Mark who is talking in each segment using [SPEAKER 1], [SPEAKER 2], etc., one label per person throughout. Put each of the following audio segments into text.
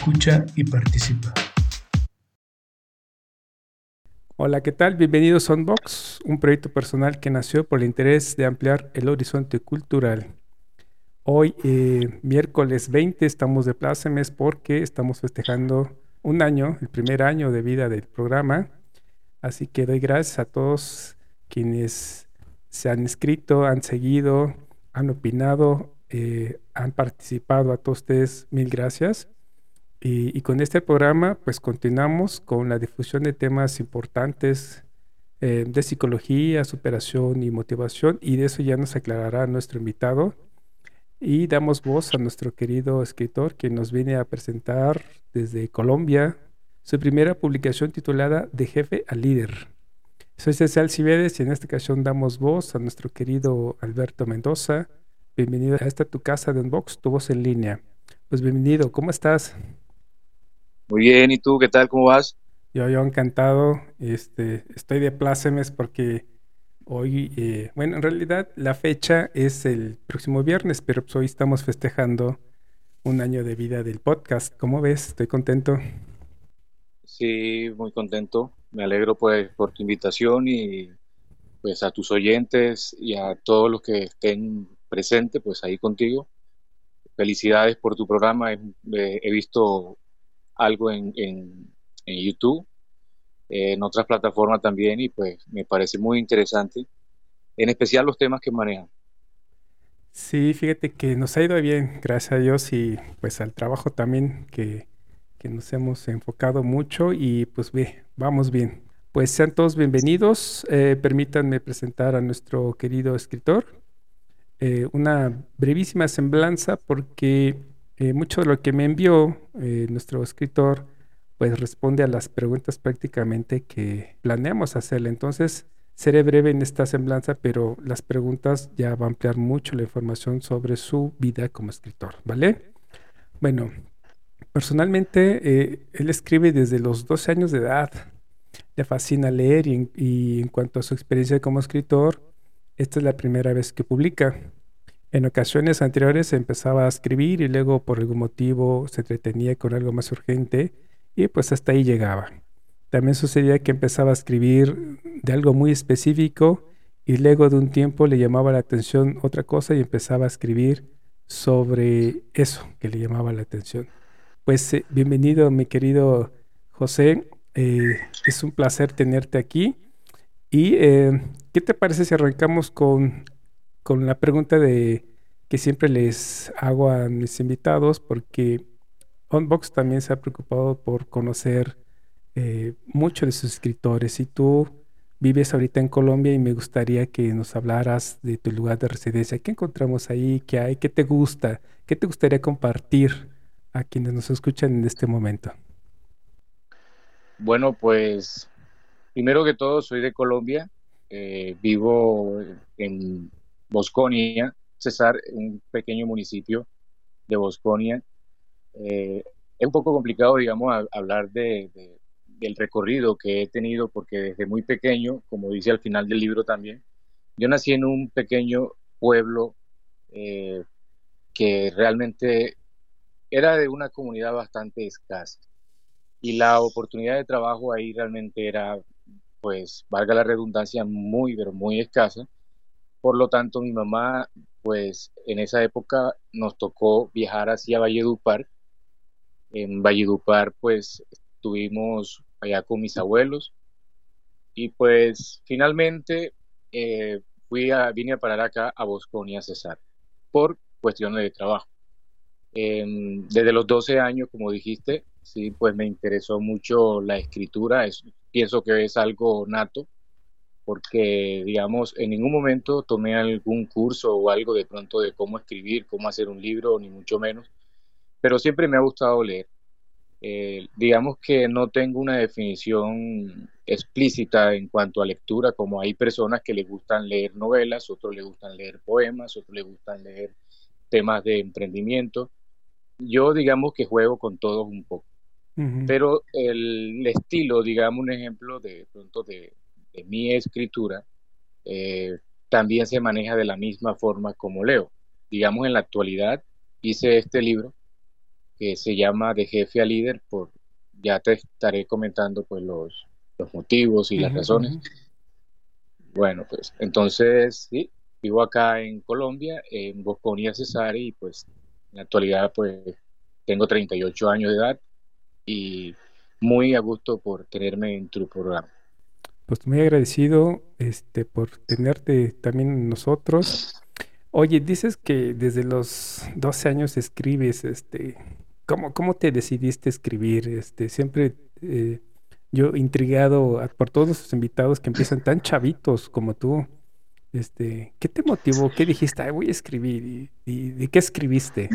[SPEAKER 1] Escucha y participa.
[SPEAKER 2] Hola, ¿qué tal? Bienvenidos a Unbox, un proyecto personal que nació por el interés de ampliar el horizonte cultural. Hoy, eh, miércoles 20, estamos de plácemes porque estamos festejando un año, el primer año de vida del programa. Así que doy gracias a todos quienes se han inscrito, han seguido, han opinado, eh, han participado. A todos ustedes, mil gracias. Y, con este programa, pues continuamos con la difusión de temas importantes eh, de psicología, superación y motivación, y de eso ya nos aclarará nuestro invitado. Y damos voz a nuestro querido escritor que nos viene a presentar desde Colombia su primera publicación titulada De jefe a líder. Soy César Cibedes y en esta ocasión damos voz a nuestro querido Alberto Mendoza. Bienvenido a esta tu casa de Unbox, tu voz en línea. Pues bienvenido, ¿cómo estás?
[SPEAKER 3] Muy bien, ¿y tú qué tal? ¿Cómo vas?
[SPEAKER 2] Yo, yo encantado. Este, estoy de plácemes porque hoy, eh, bueno, en realidad la fecha es el próximo viernes, pero pues hoy estamos festejando un año de vida del podcast. ¿Cómo ves? Estoy contento.
[SPEAKER 3] Sí, muy contento. Me alegro pues por tu invitación y pues a tus oyentes y a todos los que estén presentes pues ahí contigo. Felicidades por tu programa. he visto algo en, en, YouTube, en otras plataformas también, y pues me parece muy interesante, en especial los temas que manejan.
[SPEAKER 2] Sí, fíjate que nos ha ido bien, gracias a Dios, y pues al trabajo también que, que nos hemos enfocado mucho y pues ve, vamos bien. Pues sean todos bienvenidos. Eh, permítanme presentar a nuestro querido escritor. Eh, una brevísima semblanza porque eh, mucho de lo que me envió eh, nuestro escritor, pues responde a las preguntas prácticamente que planeamos hacerle. Entonces, seré breve en esta semblanza, pero las preguntas ya van a ampliar mucho la información sobre su vida como escritor, ¿vale? Bueno, personalmente, eh, él escribe desde los 12 años de edad. Le fascina leer y en cuanto a su experiencia como escritor, esta es la primera vez que publica. En ocasiones anteriores empezaba a escribir y luego por algún motivo se entretenía con algo más urgente y pues hasta ahí llegaba. También sucedía que empezaba a escribir de algo muy específico y luego de un tiempo le llamaba la atención otra cosa y empezaba a escribir sobre eso que le llamaba la atención. Pues eh, bienvenido mi querido José, eh, es un placer tenerte aquí. ¿Y eh, qué te parece si arrancamos con con la pregunta de que siempre les hago a mis invitados, porque Unbox también se ha preocupado por conocer eh, mucho de sus escritores. Y tú vives ahorita en Colombia y me gustaría que nos hablaras de tu lugar de residencia. ¿Qué encontramos ahí? ¿Qué hay? ¿Qué te gusta? ¿Qué te gustaría compartir a quienes nos escuchan en este momento?
[SPEAKER 3] Bueno, pues primero que todo soy de Colombia. Eh, vivo en Bosconia, Cesar, un pequeño municipio de Bosconia. Eh, es un poco complicado, digamos, hablar de, del recorrido que he tenido porque desde muy pequeño, como dice al final del libro también, yo nací en un pequeño pueblo eh, que realmente era de una comunidad bastante escasa y la oportunidad de trabajo ahí realmente era, pues, valga la redundancia, muy, pero muy escasa por lo tanto, mi mamá, pues en esa época nos tocó viajar hacia Valledupar. En Valledupar, pues estuvimos allá con mis abuelos. Y pues finalmente eh, fui a, vine a parar acá a Bosconia, Cesar, por cuestiones de trabajo. desde los 12 años, como dijiste, sí, pues me interesó mucho la escritura. pienso que es algo nato porque, digamos, en ningún momento tomé algún curso o algo de pronto de cómo escribir, cómo hacer un libro, ni mucho menos, pero siempre me ha gustado leer. Eh, digamos que no tengo una definición explícita en cuanto a lectura, como hay personas que les gustan leer novelas, otros les gustan leer poemas, otros les gustan leer temas de emprendimiento. Yo digamos que juego con todos un poco. Pero el, estilo, digamos un ejemplo de pronto de, mi escritura, eh, también se maneja de la misma forma como leo. Digamos en la actualidad hice este libro que se llama De jefe a líder, por, ya te estaré comentando pues los, los motivos y las razones. Bueno, pues entonces sí, vivo acá en Colombia, en Bosconia Cesare, y pues en la actualidad pues tengo 38 años de edad y muy a gusto por tenerme en tu programa.
[SPEAKER 2] Pues muy agradecido este, por tenerte también nosotros. Oye, dices que desde los 12 años escribes, este, ¿Cómo, ¿Cómo te decidiste escribir? Este, siempre eh, yo intrigado por todos los invitados que empiezan tan chavitos como tú. Este, ¿Qué te motivó? ¿Qué dijiste? voy a escribir. ¿Y, de qué escribiste?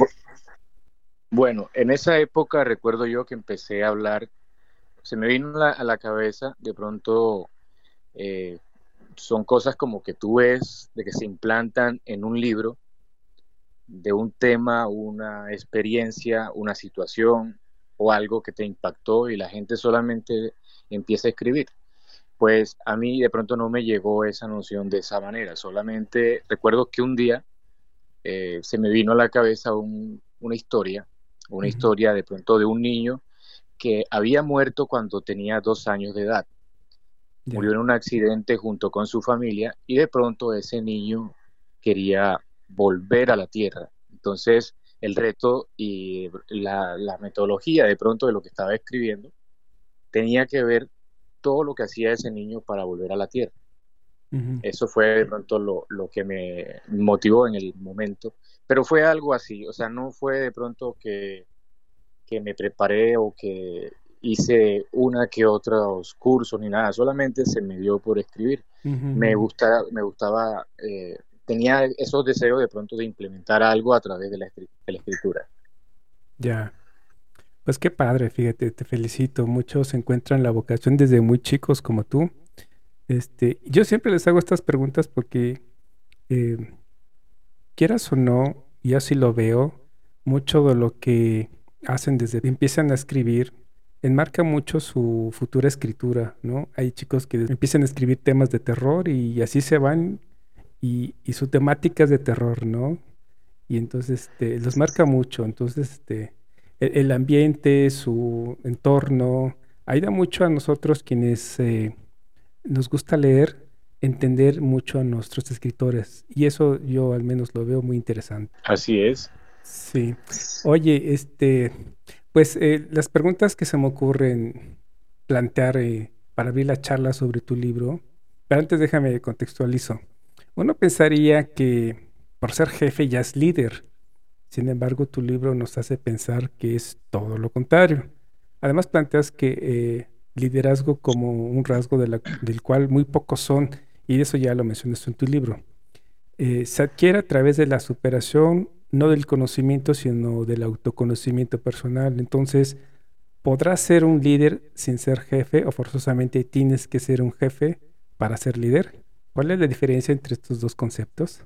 [SPEAKER 3] Bueno, en esa época recuerdo yo que empecé a hablar, se me vino a la cabeza, de pronto eh, son cosas como que tú ves, de que se implantan en un libro de un tema, una experiencia, una situación o algo que te impactó y la gente solamente empieza a escribir. Pues a mí de pronto no me llegó esa noción de esa manera, solamente recuerdo que un día eh, se me vino a la cabeza una historia, una historia de pronto de un niño que había muerto cuando tenía dos años de edad. Murió en un accidente junto con su familia y de pronto ese niño quería volver a la Tierra. Entonces, el reto y la, metodología de pronto de lo que estaba escribiendo tenía que ver todo lo que hacía ese niño para volver a la Tierra. Eso fue de pronto lo, lo, que me motivó en el momento, pero fue algo así, o sea, no fue de pronto que, que me preparé o que hice una que otros cursos ni nada, solamente se me dio por escribir. Me, gusta, me gustaba eh, tenía esos deseos de pronto de implementar algo a través de la, escritura.
[SPEAKER 2] Ya. Pues qué padre, fíjate, te felicito. Muchos encuentran la vocación desde muy chicos como tú. Este, yo siempre les hago estas preguntas porque, eh, quieras o no, y así lo veo, mucho de lo que hacen desde que empiezan a escribir enmarca mucho su futura escritura, ¿no? Hay chicos que empiezan a escribir temas de terror y así se van y, su temática es de terror, ¿no? Y entonces este, los marca mucho. Entonces, este, el, ambiente, su entorno, ayuda mucho a nosotros quienes eh, nos gusta leer, entender mucho a nuestros escritores. Y eso yo al menos lo veo muy interesante.
[SPEAKER 3] Así es.
[SPEAKER 2] Sí. Oye, este, pues eh, las preguntas que se me ocurren plantear eh, para abrir la charla sobre tu libro, pero antes déjame contextualizo. Uno pensaría que por ser jefe ya es líder. Sin embargo, tu libro nos hace pensar que es todo lo contrario. Además, planteas que eh, liderazgo como un rasgo del cual muy pocos son, y eso ya lo mencionas en tu libro, eh, se adquiere a través de la superación, no del conocimiento, sino del autoconocimiento personal. Entonces, ¿podrás ser un líder sin ser jefe o forzosamente tienes que ser un jefe para ser líder? ¿Cuál es la diferencia entre estos dos conceptos?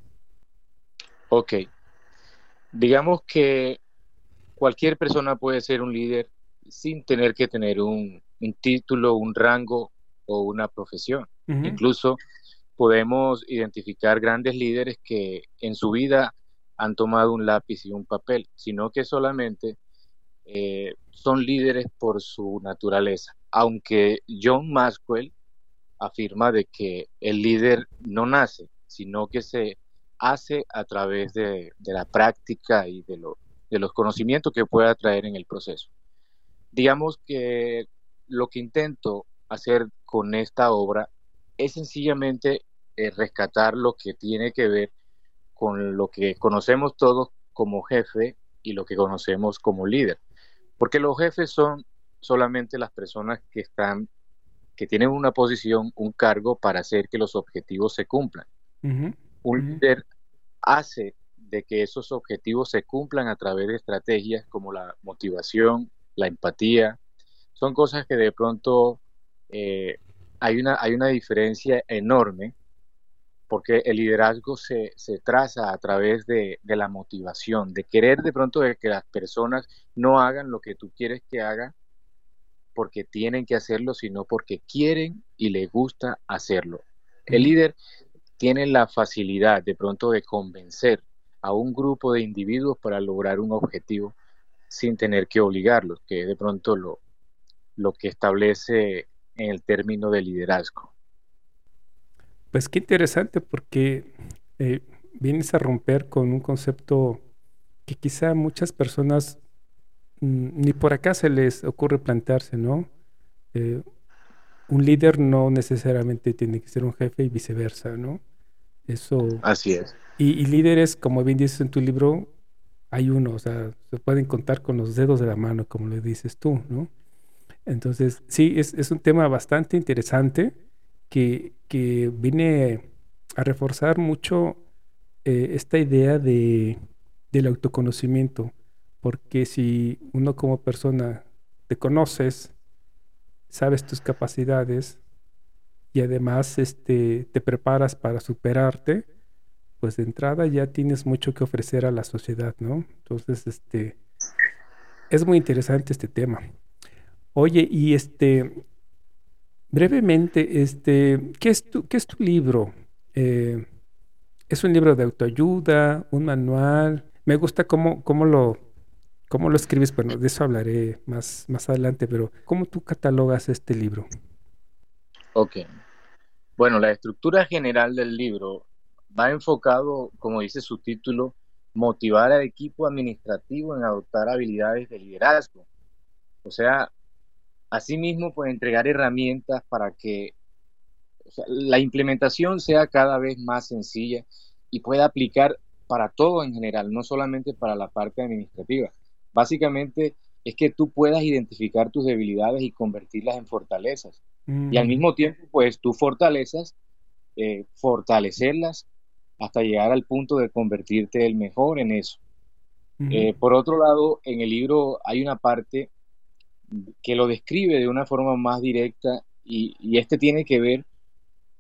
[SPEAKER 3] Ok. Digamos que cualquier persona puede ser un líder sin tener que tener un, título, un rango o una profesión. Incluso podemos identificar grandes líderes que en su vida han tomado un lápiz y un papel, sino que solamente eh, son líderes por su naturaleza. Aunque John Maxwell afirma de que el líder no nace, sino que se hace a través de, la práctica y de, los conocimientos que pueda traer en el proceso. Digamos que lo que intento hacer con esta obra es sencillamente eh, rescatar lo que tiene que ver con lo que conocemos todos como jefe y lo que conocemos como líder. Porque los jefes son solamente las personas que están que tienen una posición, un cargo para hacer que los objetivos se cumplan. Un líder hace de que esos objetivos se cumplan a través de estrategias como la motivación, la empatía. Son cosas que de pronto eh, hay, una, hay una diferencia enorme porque el liderazgo se, traza a través de, la motivación, de querer de pronto de que las personas no hagan lo que tú quieres que hagan porque tienen que hacerlo, sino porque quieren y les gusta hacerlo. El líder tiene la facilidad de pronto de convencer a un grupo de individuos para lograr un objetivo sin tener que obligarlos, que es de pronto lo, lo que establece en el término de liderazgo.
[SPEAKER 2] Pues qué interesante porque eh, vienes a romper con un concepto que quizá muchas personas mm, ni por acá se les ocurre plantearse, ¿no? Eh, un líder no necesariamente tiene que ser un jefe y viceversa, ¿no? Eso.
[SPEAKER 3] Así es.
[SPEAKER 2] Y, líderes, como bien dices en tu libro, hay uno, o sea, se pueden contar con los dedos de la mano, como le dices tú, ¿no? Entonces, sí, es, es un tema bastante interesante que, que viene a reforzar mucho eh, esta idea de, del autoconocimiento, porque si uno como persona te conoces, sabes tus capacidades y además este, te preparas para superarte, pues de entrada ya tienes mucho que ofrecer a la sociedad, ¿no? Entonces, este, es muy interesante este tema. Oye, y este, Brevemente, este, ¿qué, es tu, qué es tu libro? Eh, ¿Es un libro de autoayuda, un manual? Me gusta cómo, cómo, lo, cómo lo escribes, bueno, de eso hablaré más, más adelante, pero ¿cómo tú catalogas este libro?
[SPEAKER 3] Ok. Bueno, la estructura general del libro va enfocado, como dice su título, motivar al equipo administrativo en adoptar habilidades de liderazgo. O sea, Asimismo, pues entregar herramientas para que la implementación sea cada vez más sencilla y pueda aplicar para todo en general, no solamente para la parte administrativa. Básicamente es que tú puedas identificar tus debilidades y convertirlas en fortalezas. Y al mismo tiempo, pues tus fortalezas, eh, fortalecerlas hasta llegar al punto de convertirte el mejor en eso. Eh, por otro lado, en el libro hay una parte que lo describe de una forma más directa y, este tiene que ver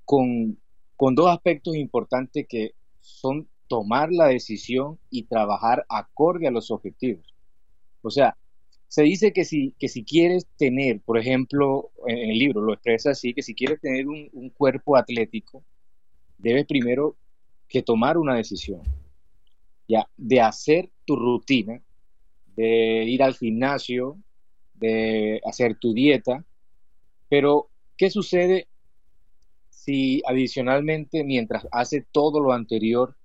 [SPEAKER 3] con, dos aspectos importantes que son tomar la decisión y trabajar acorde a los objetivos. O sea, se dice que si, que si quieres tener, por ejemplo, en el libro lo expresa así, que si quieres tener un, un cuerpo atlético, debes primero que tomar una decisión, ya, de hacer tu rutina, de ir al gimnasio, de hacer tu dieta, pero ¿qué sucede si adicionalmente mientras hace todo lo anterior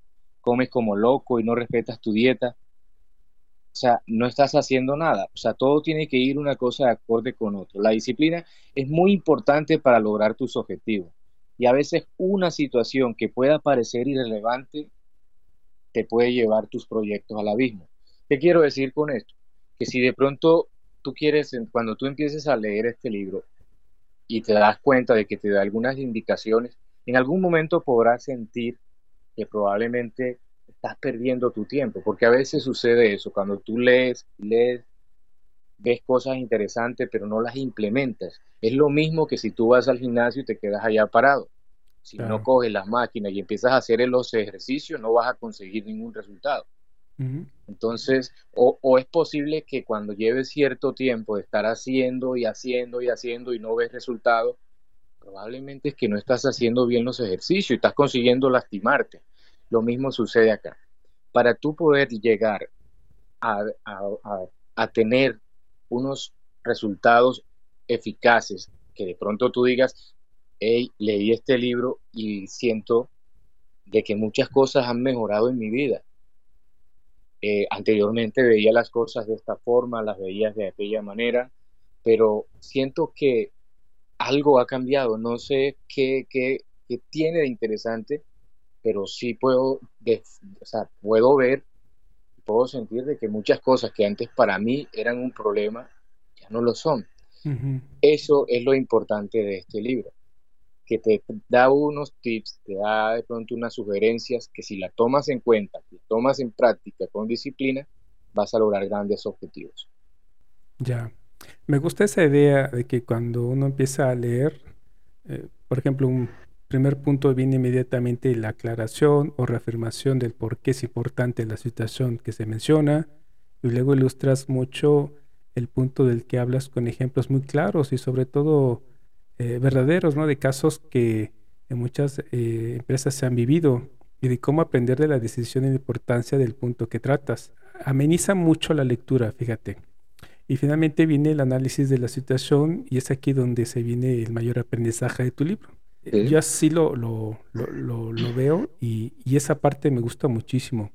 [SPEAKER 3] comes como loco y no respetas tu dieta? O sea, no estás haciendo nada. O sea, todo tiene que ir una cosa de acorde con otro. La disciplina es muy importante para lograr tus objetivos. Y a veces una situación que pueda parecer irrelevante te puede llevar tus proyectos al abismo. ¿Qué quiero decir con esto? Que si de pronto tú quieres, cuando tú empieces a leer este libro y te das cuenta de que te da algunas indicaciones, en algún momento podrás sentir que probablemente estás perdiendo tu tiempo, porque a veces sucede eso, cuando tú lees, lees, ves cosas interesantes, pero no las implementas. Es lo mismo que si tú vas al gimnasio y te quedas allá parado. Si no coges las máquinas y empiezas a hacer los ejercicios, no vas a conseguir ningún resultado. Entonces, o, es posible que cuando lleves cierto tiempo de estar haciendo y haciendo y haciendo y no ves resultado, probablemente es que no estás haciendo bien los ejercicios y estás consiguiendo lastimarte. Lo mismo sucede acá. Para tú poder llegar a, a tener unos resultados eficaces, que de pronto tú digas, hey, leí este libro y siento de que muchas cosas han mejorado en mi vida eh, anteriormente veía las cosas de esta forma, las veía de aquella manera, pero siento que algo ha cambiado. No sé qué, qué, qué tiene de interesante, pero sí puedo, puedo ver, puedo sentir de que muchas cosas que antes para mí eran un problema, ya no lo son. Eso es lo importante de este libro que te da unos tips, te da de pronto unas sugerencias que si la tomas en cuenta, si tomas en práctica con disciplina, vas a lograr grandes objetivos.
[SPEAKER 2] Ya. Me gusta esa idea de que cuando uno empieza a leer, eh, por ejemplo, un primer punto viene inmediatamente la aclaración o reafirmación del por qué es importante la situación que se menciona, y luego ilustras mucho el punto del que hablas con ejemplos muy claros y sobre todo eh, verdaderos, ¿no? De casos que en muchas eh, empresas se han vivido y de cómo aprender de la decisión y la importancia del punto que tratas. Ameniza mucho la lectura, fíjate. Y finalmente viene el análisis de la situación y es aquí donde se viene el mayor aprendizaje de tu libro. Yo así lo, lo, lo, lo veo y, y, esa parte me gusta muchísimo.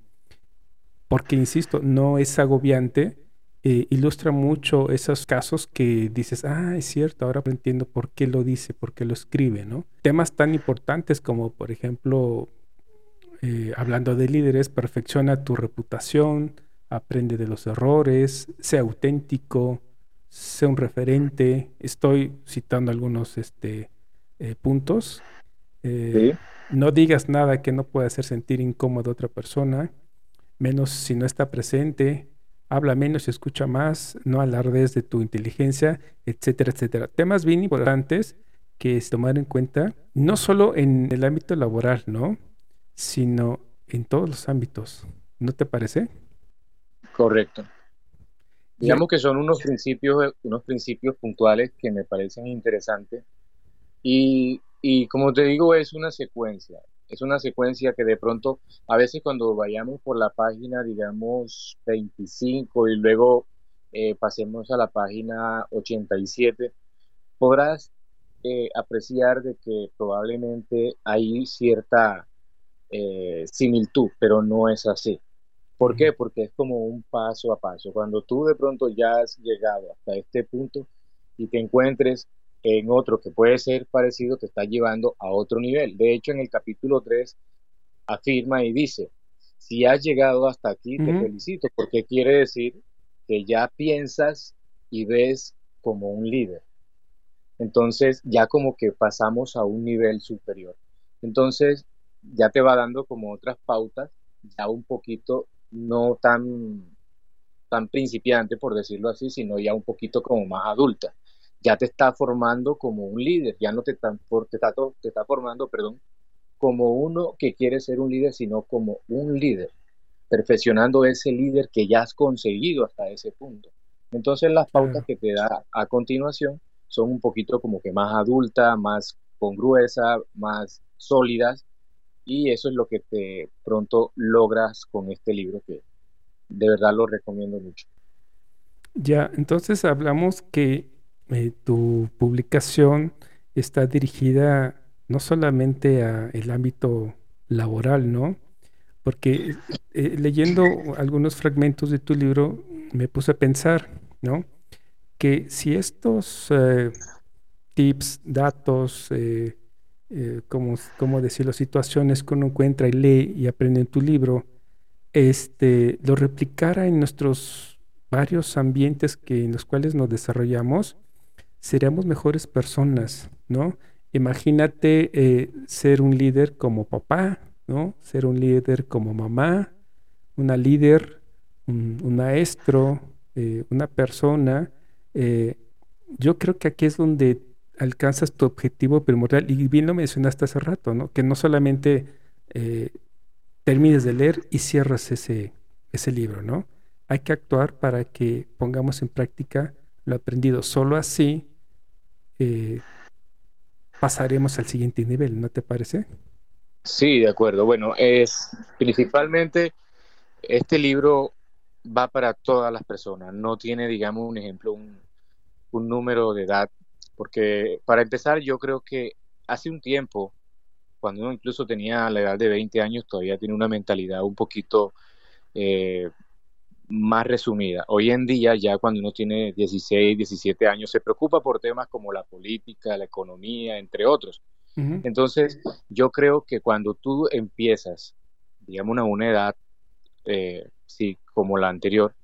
[SPEAKER 2] Porque, insisto, no es agobiante, eh, ilustra mucho esos casos que dices, ah, es cierto, ahora entiendo por qué lo dice, por qué lo escribe, ¿no? Temas tan importantes como, por ejemplo, eh, hablando de líderes, perfecciona tu reputación, aprende de los errores, sea auténtico, sea un referente. Estoy citando algunos este, eh, puntos. No digas nada que no pueda hacer sentir incómodo a otra persona, menos si no está presente. Habla menos y escucha más, no alardes de tu inteligencia, etcétera, etcétera. Temas bien importantes que es tomar en cuenta, no solo en el ámbito laboral, ¿no? Sino en todos los ámbitos. ¿No te parece?
[SPEAKER 3] Correcto. Digamos que son unos principios, unos principios puntuales que me parecen interesantes. Y, como te digo, es una secuencia. Es una secuencia que de pronto, a veces cuando vayamos por la página, digamos, 25 y luego eh, pasemos a la página 87, podrás eh, apreciar de que probablemente hay cierta eh, similitud, pero no es así. ¿Por qué? Porque es como un paso a paso. Cuando tú de pronto ya has llegado hasta este punto y te encuentres en otro que puede ser parecido, te está llevando a otro nivel. De hecho, en el capítulo 3 afirma y dice, si has llegado hasta aquí, te felicito, porque quiere decir que ya piensas y ves como un líder. Entonces, ya como que pasamos a un nivel superior. Entonces, ya te va dando como otras pautas, ya un poquito no tan, tan principiante, por decirlo así, sino ya un poquito como más adulta. Ya te está formando como un líder, ya no te, está, te está formando, perdón, como uno que quiere ser un líder, sino como un líder, perfeccionando ese líder que ya has conseguido hasta ese punto. Entonces las pautas que te da a continuación son un poquito como que más adultas, más congruesas, más sólidas y eso es lo que te pronto logras con este libro que de verdad lo recomiendo mucho.
[SPEAKER 2] Ya, entonces hablamos que eh, tu publicación está dirigida no solamente a el ámbito laboral, ¿no? Porque eh, leyendo algunos fragmentos de tu libro me puse a pensar, ¿no? Que si estos eh, tips, datos, como, como decirlo, situaciones que uno encuentra y lee y aprende en tu libro, este, lo replicara en nuestros varios ambientes que, en los cuales nos desarrollamos, seríamos mejores personas, ¿no? Imagínate eh, ser un líder como papá, ¿no? Ser un líder como mamá, una líder, un, maestro, eh, una persona. yo creo que aquí es donde alcanzas tu objetivo primordial. Y bien lo mencionaste hace rato, ¿no? Que no solamente eh, termines de leer y cierras ese, ese libro, ¿no? Hay que actuar para que pongamos en práctica lo aprendido. Solo así eh, pasaremos al siguiente nivel, ¿no te parece?
[SPEAKER 3] Sí, de acuerdo. Bueno, es principalmente este libro va para todas las personas. No tiene, digamos, un ejemplo, un, número de edad porque para empezar, yo creo que hace un tiempo, cuando uno incluso tenía la edad de 20 años, todavía tiene una mentalidad un poquito eh, más resumida. Hoy en día, ya cuando uno tiene 16, 17 años, se preocupa por temas como la política, la economía, entre otros. Entonces, yo creo que cuando tú empiezas, digamos, a una edad, eh, sí, como la anterior,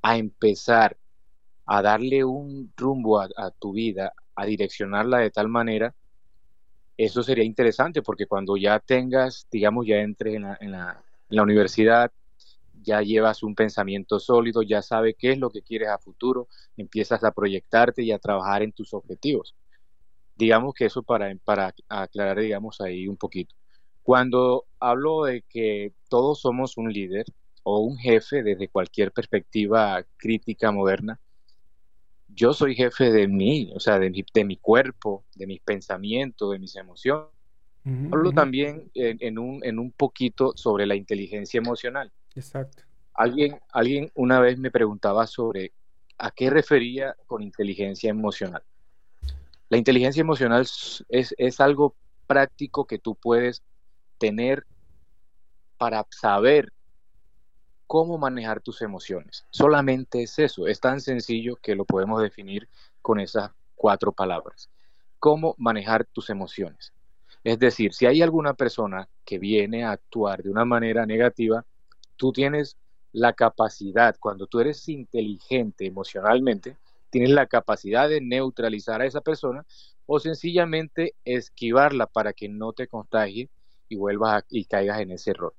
[SPEAKER 3] a empezar a darle un rumbo a, tu vida, a direccionarla de tal manera, eso sería interesante porque cuando ya tengas, digamos, ya entres en la, universidad, ya llevas un pensamiento sólido, ya sabes qué es lo que quieres a futuro, empiezas a proyectarte y a trabajar en tus objetivos. Digamos que eso para, para aclarar, digamos, ahí un poquito. Cuando hablo de que todos somos un líder o un jefe desde cualquier perspectiva crítica moderna, yo soy jefe de mí, o sea, de mi, de mi cuerpo, de mis pensamientos, de mis emociones. Hablo también en, un, en un poquito sobre la inteligencia emocional.
[SPEAKER 2] Exacto.
[SPEAKER 3] Alguien, alguien una vez me preguntaba sobre a qué refería con inteligencia emocional. La inteligencia emocional es, es algo práctico que tú puedes tener para saber cómo manejar tus emociones. Solamente es eso, es tan sencillo que lo podemos definir con esas cuatro palabras. Cómo manejar tus emociones. Es decir, si hay alguna persona que viene a actuar de una manera negativa, tú tienes la capacidad, cuando tú eres inteligente emocionalmente, tienes la capacidad de neutralizar a esa persona o sencillamente esquivarla para que no te contagie y vuelvas y caigas en ese error.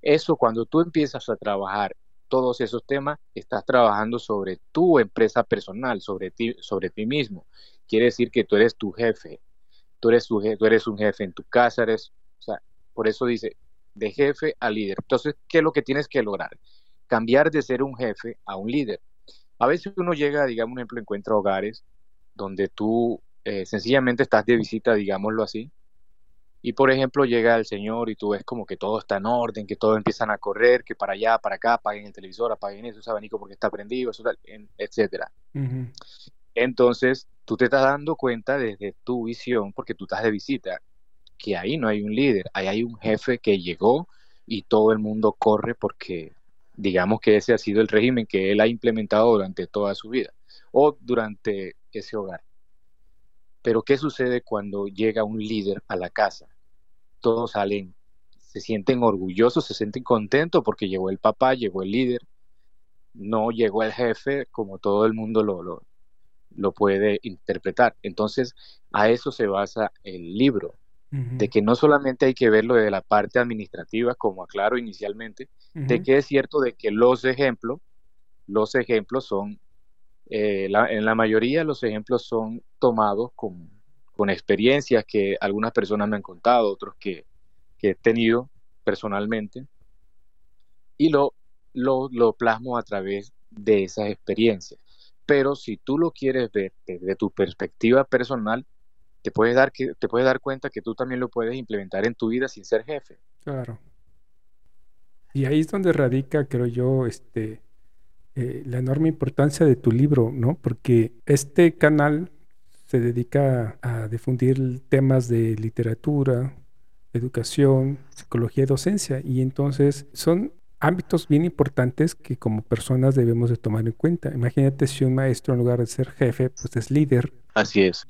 [SPEAKER 3] Eso cuando tú empiezas a trabajar todos esos temas, estás trabajando sobre tu empresa personal, sobre ti, sobre ti mismo. Quiere decir que tú eres tu jefe, tú eres, tú eres un jefe en tu casa, eres, o sea, por eso dice, de jefe a líder. Entonces, ¿qué es lo que tienes que lograr? Cambiar de ser un jefe a un líder. A veces uno llega, digamos, un ejemplo, encuentra hogares donde tú eh, sencillamente estás de visita, digámoslo así, y por ejemplo llega el señor y tú ves como que todo está en orden, que todos empiezan a correr, que para allá, para acá, apaguen el televisor, apaguen eso, ese abanico porque está prendido, eso, etcétera. Entonces, tú te estás dando cuenta desde tu visión, porque tú estás de visita, que ahí no hay un líder, ahí hay un jefe que llegó y todo el mundo corre porque digamos que ese ha sido el régimen que él ha implementado durante toda su vida o durante ese hogar. Pero ¿qué sucede cuando llega un líder a la casa? Todos salen, se sienten orgullosos, se sienten contentos porque llegó el papá, llegó el líder, no llegó el jefe como todo el mundo lo, lo, lo puede interpretar. Entonces, a eso se basa el libro, de que no solamente hay que verlo de la parte administrativa, como aclaro inicialmente, de que es cierto de que los ejemplos, los ejemplos son, eh, en la mayoría los ejemplos son tomados con, con, experiencias que algunas personas me han contado, otros que, que he tenido personalmente, y lo, lo, lo plasmo a través de esas experiencias. Pero si tú lo quieres ver desde tu perspectiva personal, te puedes dar que te puedes dar cuenta que tú también lo puedes implementar en tu vida sin ser jefe.
[SPEAKER 2] Claro. Y ahí es donde radica, creo yo, este eh, la enorme importancia de tu libro, ¿no? Porque este canal se dedica a difundir temas de literatura, educación, psicología y docencia. Y entonces son ámbitos bien importantes que como personas debemos de tomar en cuenta. Imagínate si un maestro en lugar de ser jefe, pues es líder.
[SPEAKER 3] Así es.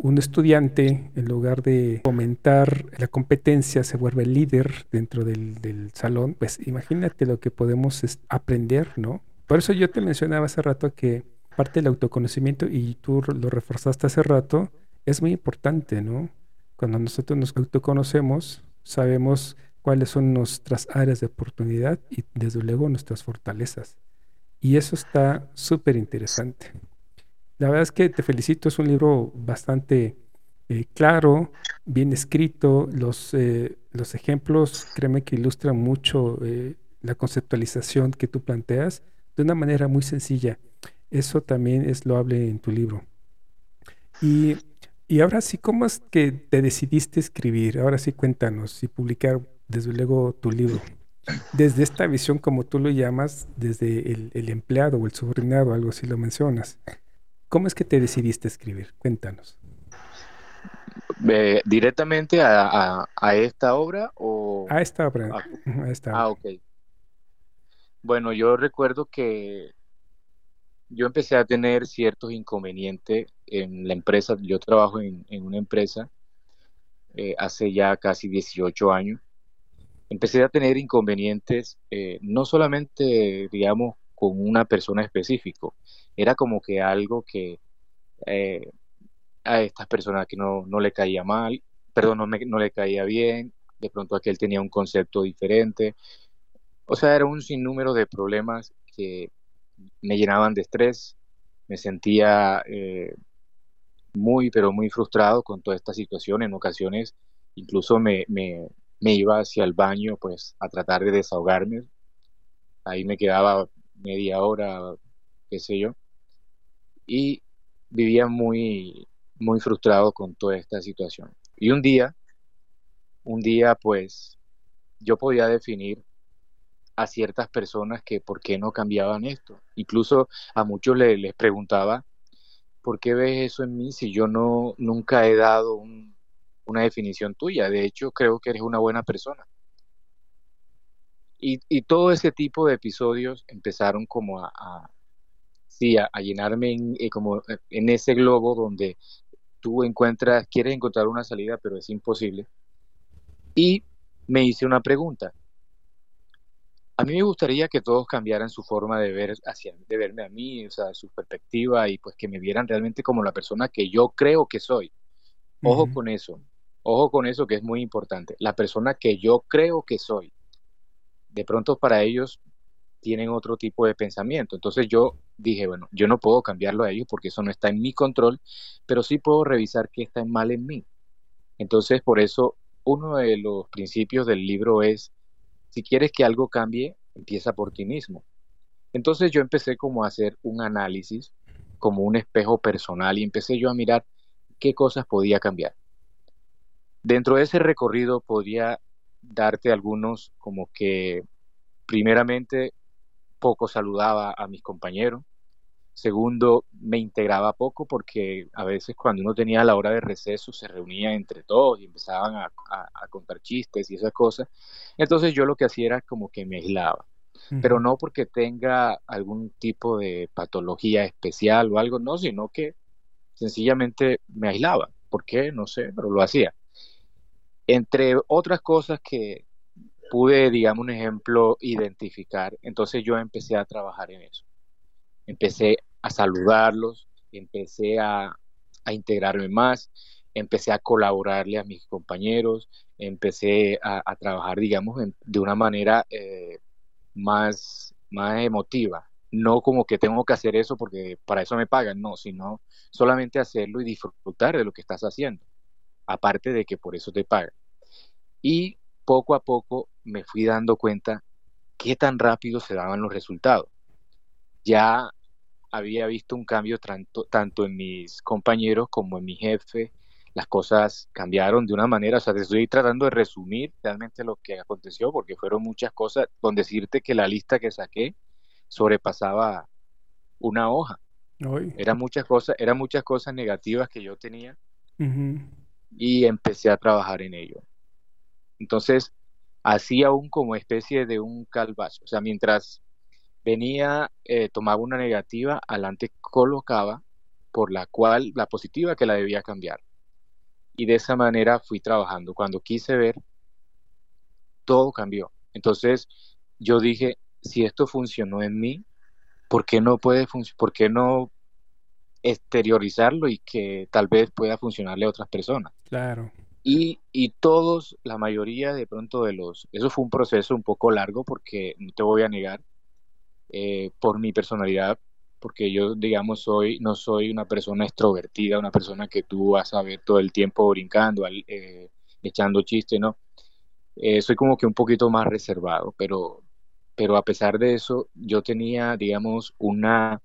[SPEAKER 2] Un estudiante, en lugar de fomentar la competencia, se vuelve líder dentro del, salón. Pues imagínate lo que podemos aprender, ¿no? Por eso yo te mencionaba hace rato que parte del autoconocimiento, y tú lo reforzaste hace rato, es muy importante, ¿no? Cuando nosotros nos autoconocemos, sabemos cuáles son nuestras áreas de oportunidad y desde luego nuestras fortalezas. Y eso está súper interesante. La verdad es que te felicito, es un libro bastante eh, claro, bien escrito, los, eh, los ejemplos, créeme que ilustran mucho eh, la conceptualización que tú planteas de una manera muy sencilla. Eso también es loable en tu libro. Y, y ahora sí, ¿cómo es que te decidiste escribir? Ahora sí, cuéntanos y publicar desde luego tu libro, desde esta visión como tú lo llamas, desde el, empleado o el subordinado, algo así lo mencionas. ¿Cómo es que te decidiste escribir? Cuéntanos.
[SPEAKER 3] Eh, ¿Directamente a, esta obra o...?
[SPEAKER 2] A esta obra.
[SPEAKER 3] Ah, a, esta ah, ok. Bueno, yo recuerdo que yo empecé a tener ciertos inconvenientes en la empresa. Yo trabajo en, una empresa eh, hace ya casi 18 años empecé a tener inconvenientes, eh, no solamente, digamos, con una persona específico, era como que algo que eh, a estas personas que no, no, le caía mal, perdón, no, no le caía bien, de pronto aquel tenía un concepto diferente, O sea, era un sinnúmero de problemas que me llenaban de estrés, me sentía eh, muy, pero muy frustrado con toda esta situación. En ocasiones incluso me, me, me, iba hacia el baño pues a tratar de desahogarme. Ahí me quedaba media hora, qué sé yo. Y vivía muy, muy frustrado con toda esta situación. Y un día, un día pues yo podía definir a ciertas personas que por qué no cambiaban esto. Incluso a muchos les, preguntaba, ¿por qué ves eso en mí si yo no nunca he dado una definición tuya? De hecho, creo que eres una buena persona. Y, todo ese tipo de episodios empezaron como a, a a, llenarme en, eh, como en ese globo donde tú encuentras, quieres encontrar una salida, pero es imposible. Y me hice una pregunta. A mí me gustaría que todos cambiaran su forma de ver hacia, de verme a mí, o sea, su perspectiva y pues que me vieran realmente como la persona que yo creo que soy. Ojo con eso, ojo con eso que es muy importante. La persona que yo creo que soy. De pronto para ellos tienen otro tipo de pensamiento. Entonces yo dije, bueno, yo no puedo cambiarlo a ellos porque eso no está en mi control, pero sí puedo revisar qué está mal en mí. Entonces por eso uno de los principios del libro es si quieres que algo cambie, empieza por ti mismo. Entonces yo empecé como a hacer un análisis, como un espejo personal y empecé yo a mirar qué cosas podía cambiar. Dentro de ese recorrido podría darte algunos como que primeramente poco saludaba a mis compañeros, Segundo, me integraba poco porque a veces cuando uno tenía la hora de receso se reunía entre todos y empezaban a, contar chistes y esas cosas. Entonces yo lo que hacía era como que me aislaba. Pero no porque tenga algún tipo de patología especial o algo, no, sino que sencillamente me aislaba. ¿Por qué? No sé, pero lo hacía. Entre otras cosas que pude, digamos, un ejemplo, identificar, entonces yo empecé a trabajar en eso empecé a saludarlos, empecé a, integrarme más, empecé a colaborarle a mis compañeros, empecé a, trabajar, digamos, de una manera eh, más, más emotiva. No como que tengo que hacer eso porque para eso me pagan, no, sino solamente hacerlo y disfrutar de lo que estás haciendo, aparte de que por eso te pagan. Y poco a poco me fui dando cuenta qué tan rápido se daban los resultados. Ya había visto un cambio tanto, tanto en mis compañeros como en mi jefe. Las cosas cambiaron de una manera, o sea, te estoy tratando de resumir realmente lo que aconteció, porque fueron muchas cosas, con decirte que la lista que saqué sobrepasaba una hoja. Eran muchas cosas, eran muchas cosas negativas que yo tenía y empecé a trabajar en ello. Entonces, así aún como especie de un calvazo. O sea, mientras venía, eh, tomaba una negativa, adelante colocaba por la cual la positiva que la debía cambiar. Y de esa manera fui trabajando. Cuando quise ver, todo cambió. Entonces yo dije, si esto funcionó en mí, ¿por qué no puede ¿Por qué no exteriorizarlo y que tal vez pueda funcionarle a otras personas?
[SPEAKER 2] Claro.
[SPEAKER 3] Y, y, todos, la mayoría de pronto de los, eso fue un proceso un poco largo porque no te voy a negar, eh, por mi personalidad, porque yo, digamos, soy, no soy una persona extrovertida, una persona que tú vas a ver todo el tiempo brincando, eh, echando chistes, ¿no? Eh, soy como que un poquito más reservado, pero, pero a pesar de eso, yo tenía, digamos, una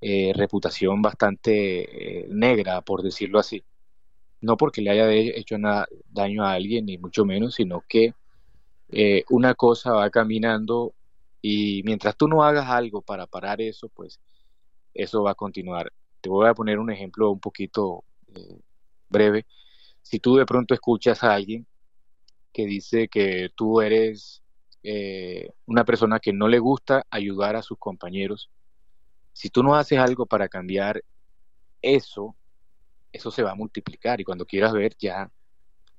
[SPEAKER 3] reputación bastante negra, por decirlo así. No porque le haya hecho nada, daño a alguien, ni mucho menos, sino que una cosa va caminando y mientras tú no hagas algo para parar eso, pues eso va a continuar. Te voy a poner un ejemplo un poquito eh, breve. Si tú de pronto escuchas a alguien que dice que tú eres eh, una persona que no le gusta ayudar a sus compañeros, si tú no haces algo para cambiar eso, eso se va a multiplicar y cuando quieras ver ya,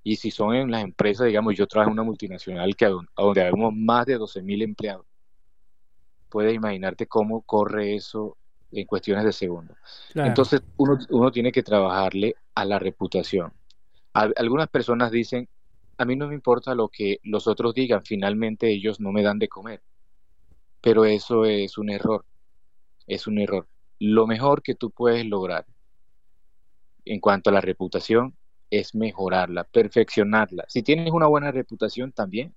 [SPEAKER 3] y si son en las empresas, digamos, yo trabajo en una multinacional que donde habemos más de 12 mil empleados, puedes imaginarte cómo corre eso en cuestiones de segundos. Entonces uno, uno, tiene que trabajarle a la reputación. algunas personas dicen a mí no me importa lo que los otros digan, finalmente ellos no me dan de comer. Pero eso es un error, es un error. Lo mejor que tú puedes lograr en cuanto a la reputación es mejorarla, perfeccionarla. Si tienes una buena reputación también,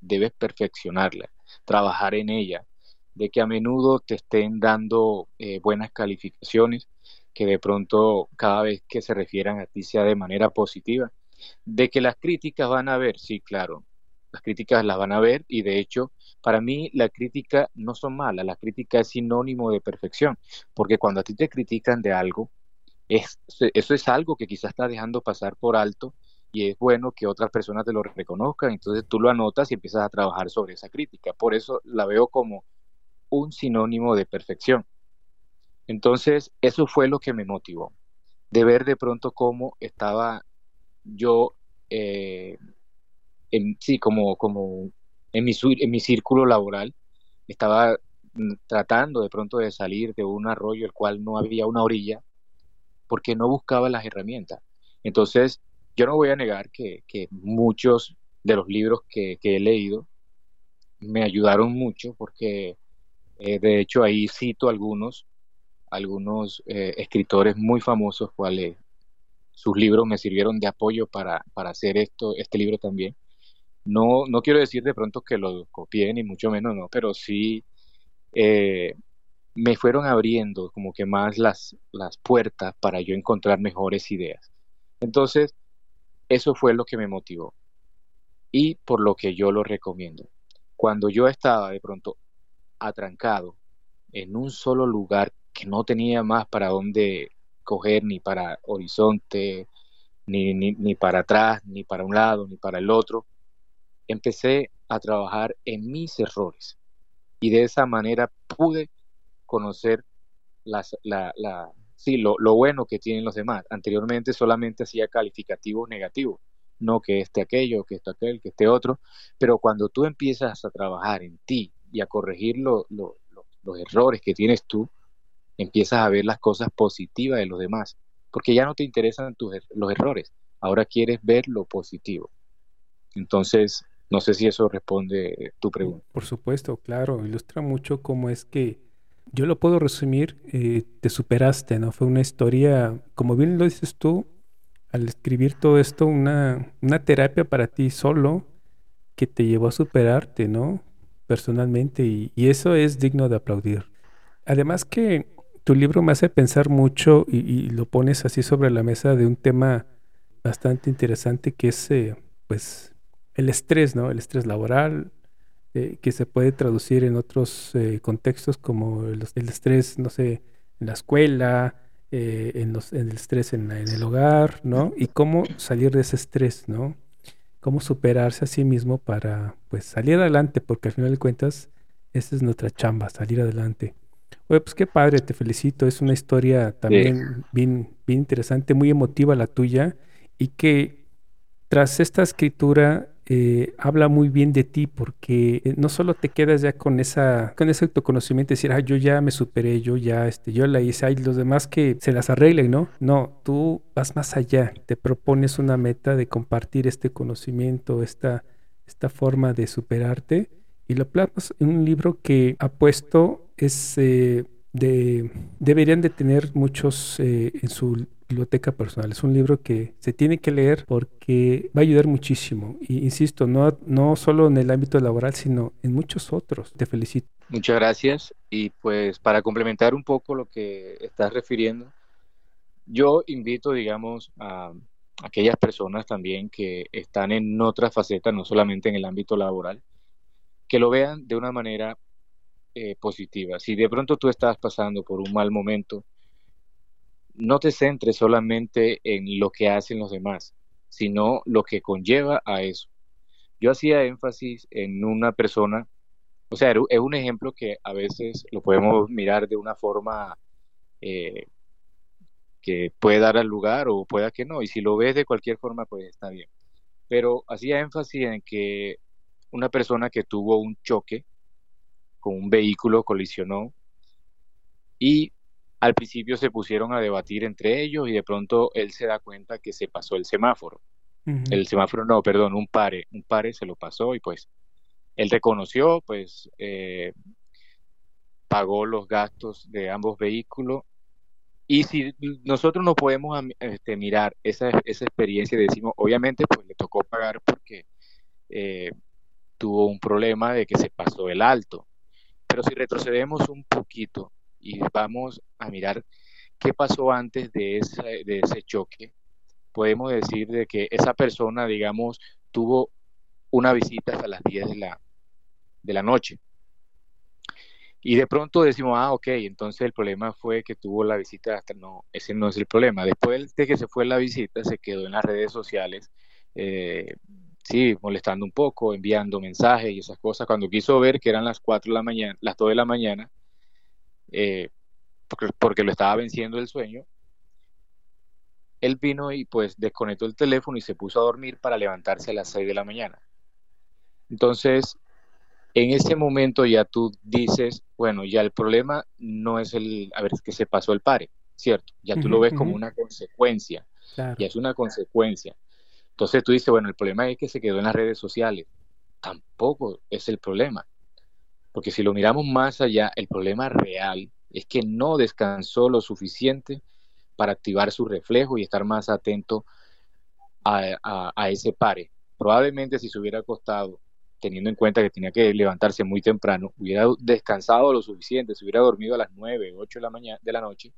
[SPEAKER 3] debes perfeccionarla, trabajar en ella, de que a menudo te estén dando eh, buenas calificaciones, que de pronto cada vez que se refieran a ti sea de manera positiva, de que las críticas van a ver, sí, claro, las críticas las van a ver y de hecho para mí la crítica no son malas, la crítica es sinónimo de perfección, porque cuando a ti te critican de algo, es, eso es algo que quizás estás dejando pasar por alto y es bueno que otras personas te lo reconozcan, entonces tú lo anotas y empiezas a trabajar sobre esa crítica. Por eso la veo como un sinónimo de perfección. Entonces, eso fue lo que me motivó, de ver de pronto cómo estaba yo, eh, en, sí, como, como en, mi, en mi círculo laboral, estaba mm, tratando de pronto de salir de un arroyo el cual no había una orilla, porque no buscaba las herramientas. Entonces, yo no voy a negar que, muchos de los libros que, he leído me ayudaron mucho, porque eh, de hecho ahí cito algunos, algunos eh, escritores muy famosos, cuales sus libros me sirvieron de apoyo para, hacer esto, este libro también. No, no quiero decir de pronto que lo copié, ni mucho menos, no, pero sí eh, me fueron abriendo como que más las, las puertas para yo encontrar mejores ideas. Entonces, eso fue lo que me motivó y por lo que yo lo recomiendo. Cuando yo estaba de pronto atrancado en un solo lugar que no tenía más para dónde coger ni para horizonte, ni, ni, ni, para atrás, ni para un lado, ni para el otro, empecé a trabajar en mis errores y de esa manera pude conocer las, la, la, sí, lo, lo, bueno que tienen los demás. Anteriormente solamente hacía calificativos negativos, no que este aquello, que este aquel, que este otro, pero cuando tú empiezas a trabajar en ti y a corregir los errores que tienes tú, empiezas a ver las cosas positivas de los demás, porque ya no te interesan tus, er, los errores, ahora quieres ver lo positivo. Entonces, no sé si eso responde tu pregunta.
[SPEAKER 2] Por supuesto, claro, ilustra mucho cómo es que yo lo puedo resumir, eh, te superaste, ¿no? Fue una historia, como bien lo dices tú, al escribir todo esto, una, una terapia para ti solo que te llevó a superarte, ¿no? Personalmente, y, eso es digno de aplaudir. Además que tu libro me hace pensar mucho y, lo pones así sobre la mesa de un tema bastante interesante que es eh, pues el estrés, ¿no? El estrés laboral, eh, que se puede traducir en otros eh, contextos como el, estrés, no sé, en la escuela, en, los, en, el estrés en, en, el hogar, ¿no? Y cómo salir de ese estrés, ¿no? Cómo superarse a sí mismo para, pues, salir adelante, porque al final de cuentas, esa es nuestra chamba, salir adelante. Oye, pues qué padre, te felicito. Es una historia también bien, bien interesante, muy emotiva la tuya y que tras esta escritura eh, habla muy bien de ti porque eh, no solo te quedas ya con esa con ese autoconocimiento y decir, ah, yo ya me superé, yo ya, este, yo la hice, hay los demás que se las arreglen, ¿no? No, tú vas más allá, te propones una meta de compartir este conocimiento, esta, esta forma de superarte y lo plasmas en un libro que ha puesto es eh, de, deberían de tener muchos en su biblioteca personal. Es un libro que se tiene que leer porque va a ayudar muchísimo. Y insisto, no, no solo en el ámbito laboral, sino en muchos otros. Te felicito.
[SPEAKER 3] Muchas gracias. Y pues para complementar un poco lo que estás refiriendo, yo invito, digamos, a aquellas personas también que están en otras facetas, no solamente en el ámbito laboral, que lo vean de una manera eh, positiva. Si de pronto tú estás pasando por un mal momento, no te centres solamente en lo que hacen los demás, sino lo que conlleva a eso. Yo hacía énfasis en una persona, o sea, es un ejemplo que a veces lo podemos mirar de una forma eh, que puede dar al lugar o pueda que no, y si lo ves de cualquier forma, pues está bien. Pero hacía énfasis en que una persona que tuvo un choque con un vehículo, colisionó y al principio se pusieron a debatir entre ellos y de pronto él se da cuenta que se pasó el semáforo. El semáforo, no, perdón, un pare, un pare se lo pasó y pues él reconoció, pues eh, pagó los gastos de ambos vehículos. Y si nosotros no podemos este, mirar esa, esa experiencia y decimos, obviamente, pues le tocó pagar porque eh, tuvo un problema de que se pasó el alto. Pero si retrocedemos un poquito y vamos a mirar qué pasó antes de ese, de ese choque, podemos decir de que esa persona, digamos, tuvo una visita hasta las 10 de la, de la noche. Y de pronto decimos, ah, ok, entonces el problema fue que tuvo la visita hasta no, ese no es el problema. Después de que se fue la visita, se quedó en las redes sociales, eh, sí, molestando un poco, enviando mensajes y esas cosas. Cuando quiso ver que eran las 4 de la mañana, las 2 de la mañana, eh, porque, porque, lo estaba venciendo el sueño, él vino y pues desconectó el teléfono y se puso a dormir para levantarse a las 6 de la mañana. Entonces, en ese momento ya tú dices, bueno, ya el problema no es el, a ver, es que se pasó el pare, ¿cierto? Ya tú lo ves como una consecuencia, ya es una consecuencia. Entonces tú dices, bueno, el problema es que se quedó en las redes sociales. Tampoco es el problema, porque si lo miramos más allá, el problema real es que no descansó lo suficiente para activar su reflejo y estar más atento a, a ese pare. Probablemente si se hubiera acostado teniendo en cuenta que tenía que levantarse muy temprano, hubiera descansado lo suficiente, se hubiera dormido a las 9, 8 de la, mañana, de la noche,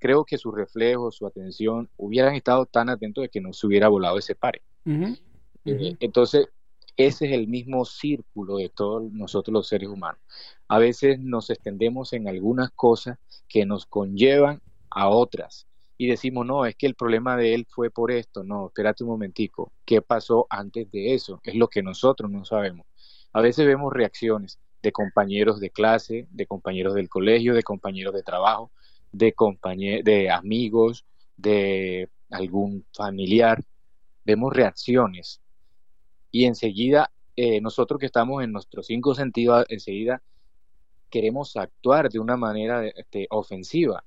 [SPEAKER 3] creo que sus reflejos, su atención hubieran estado tan atentos de que no se hubiera volado ese pare. Eh, entonces, ese es el mismo círculo de todos nosotros los seres humanos. A veces nos extendemos en algunas cosas que nos conllevan a otras y decimos, no, es que el problema de él fue por esto, no, espérate un momentico, ¿qué pasó antes de eso? Es lo que nosotros no sabemos. A veces vemos reacciones de compañeros de clase, de compañeros del colegio, de compañeros de trabajo, de, de amigos, de algún familiar, vemos reacciones y enseguida eh, nosotros que estamos en nuestros cinco sentidos, enseguida queremos actuar de una manera este, ofensiva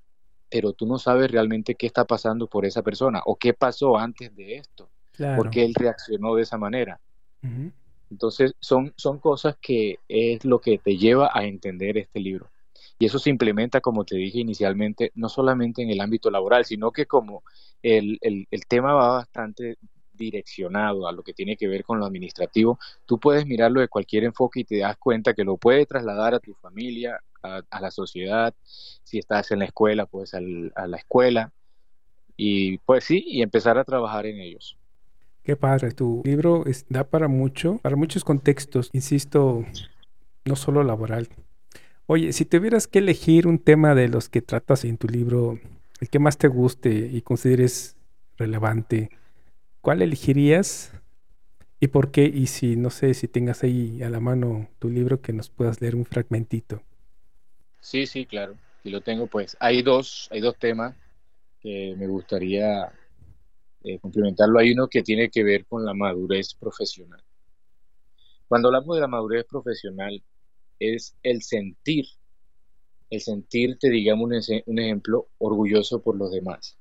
[SPEAKER 3] pero tú no sabes realmente qué está pasando por esa persona o qué pasó antes de esto, porque él reaccionó de esa manera. Entonces, son, son cosas que es lo que te lleva a entender este libro. Y eso se implementa, como te dije inicialmente, no solamente en el ámbito laboral, sino que como el, el, el tema va bastante direccionado a lo que tiene que ver con lo administrativo, tú puedes mirarlo de cualquier enfoque y te das cuenta que lo puedes trasladar a tu familia, a, la sociedad, si estás en la escuela, pues a la escuela, y pues sí, y empezar a trabajar en ellos.
[SPEAKER 2] Qué padre, tu libro da para mucho, para muchos contextos, insisto, no solo laboral. Oye, si tuvieras que elegir un tema de los que tratas en tu libro, el que más te guste y consideres relevante, ¿cuál elegirías y por qué? Y si no sé si tengas ahí a la mano tu libro que nos puedas leer un fragmentito.
[SPEAKER 3] Sí, sí, claro. Y lo tengo, pues. Hay dos, hay dos temas que me gustaría eh, complementarlo. Hay uno que tiene que ver con la madurez profesional. Cuando hablamos de la madurez profesional, es el sentir, el sentirte, digamos, un, un ejemplo, orgulloso por los demás.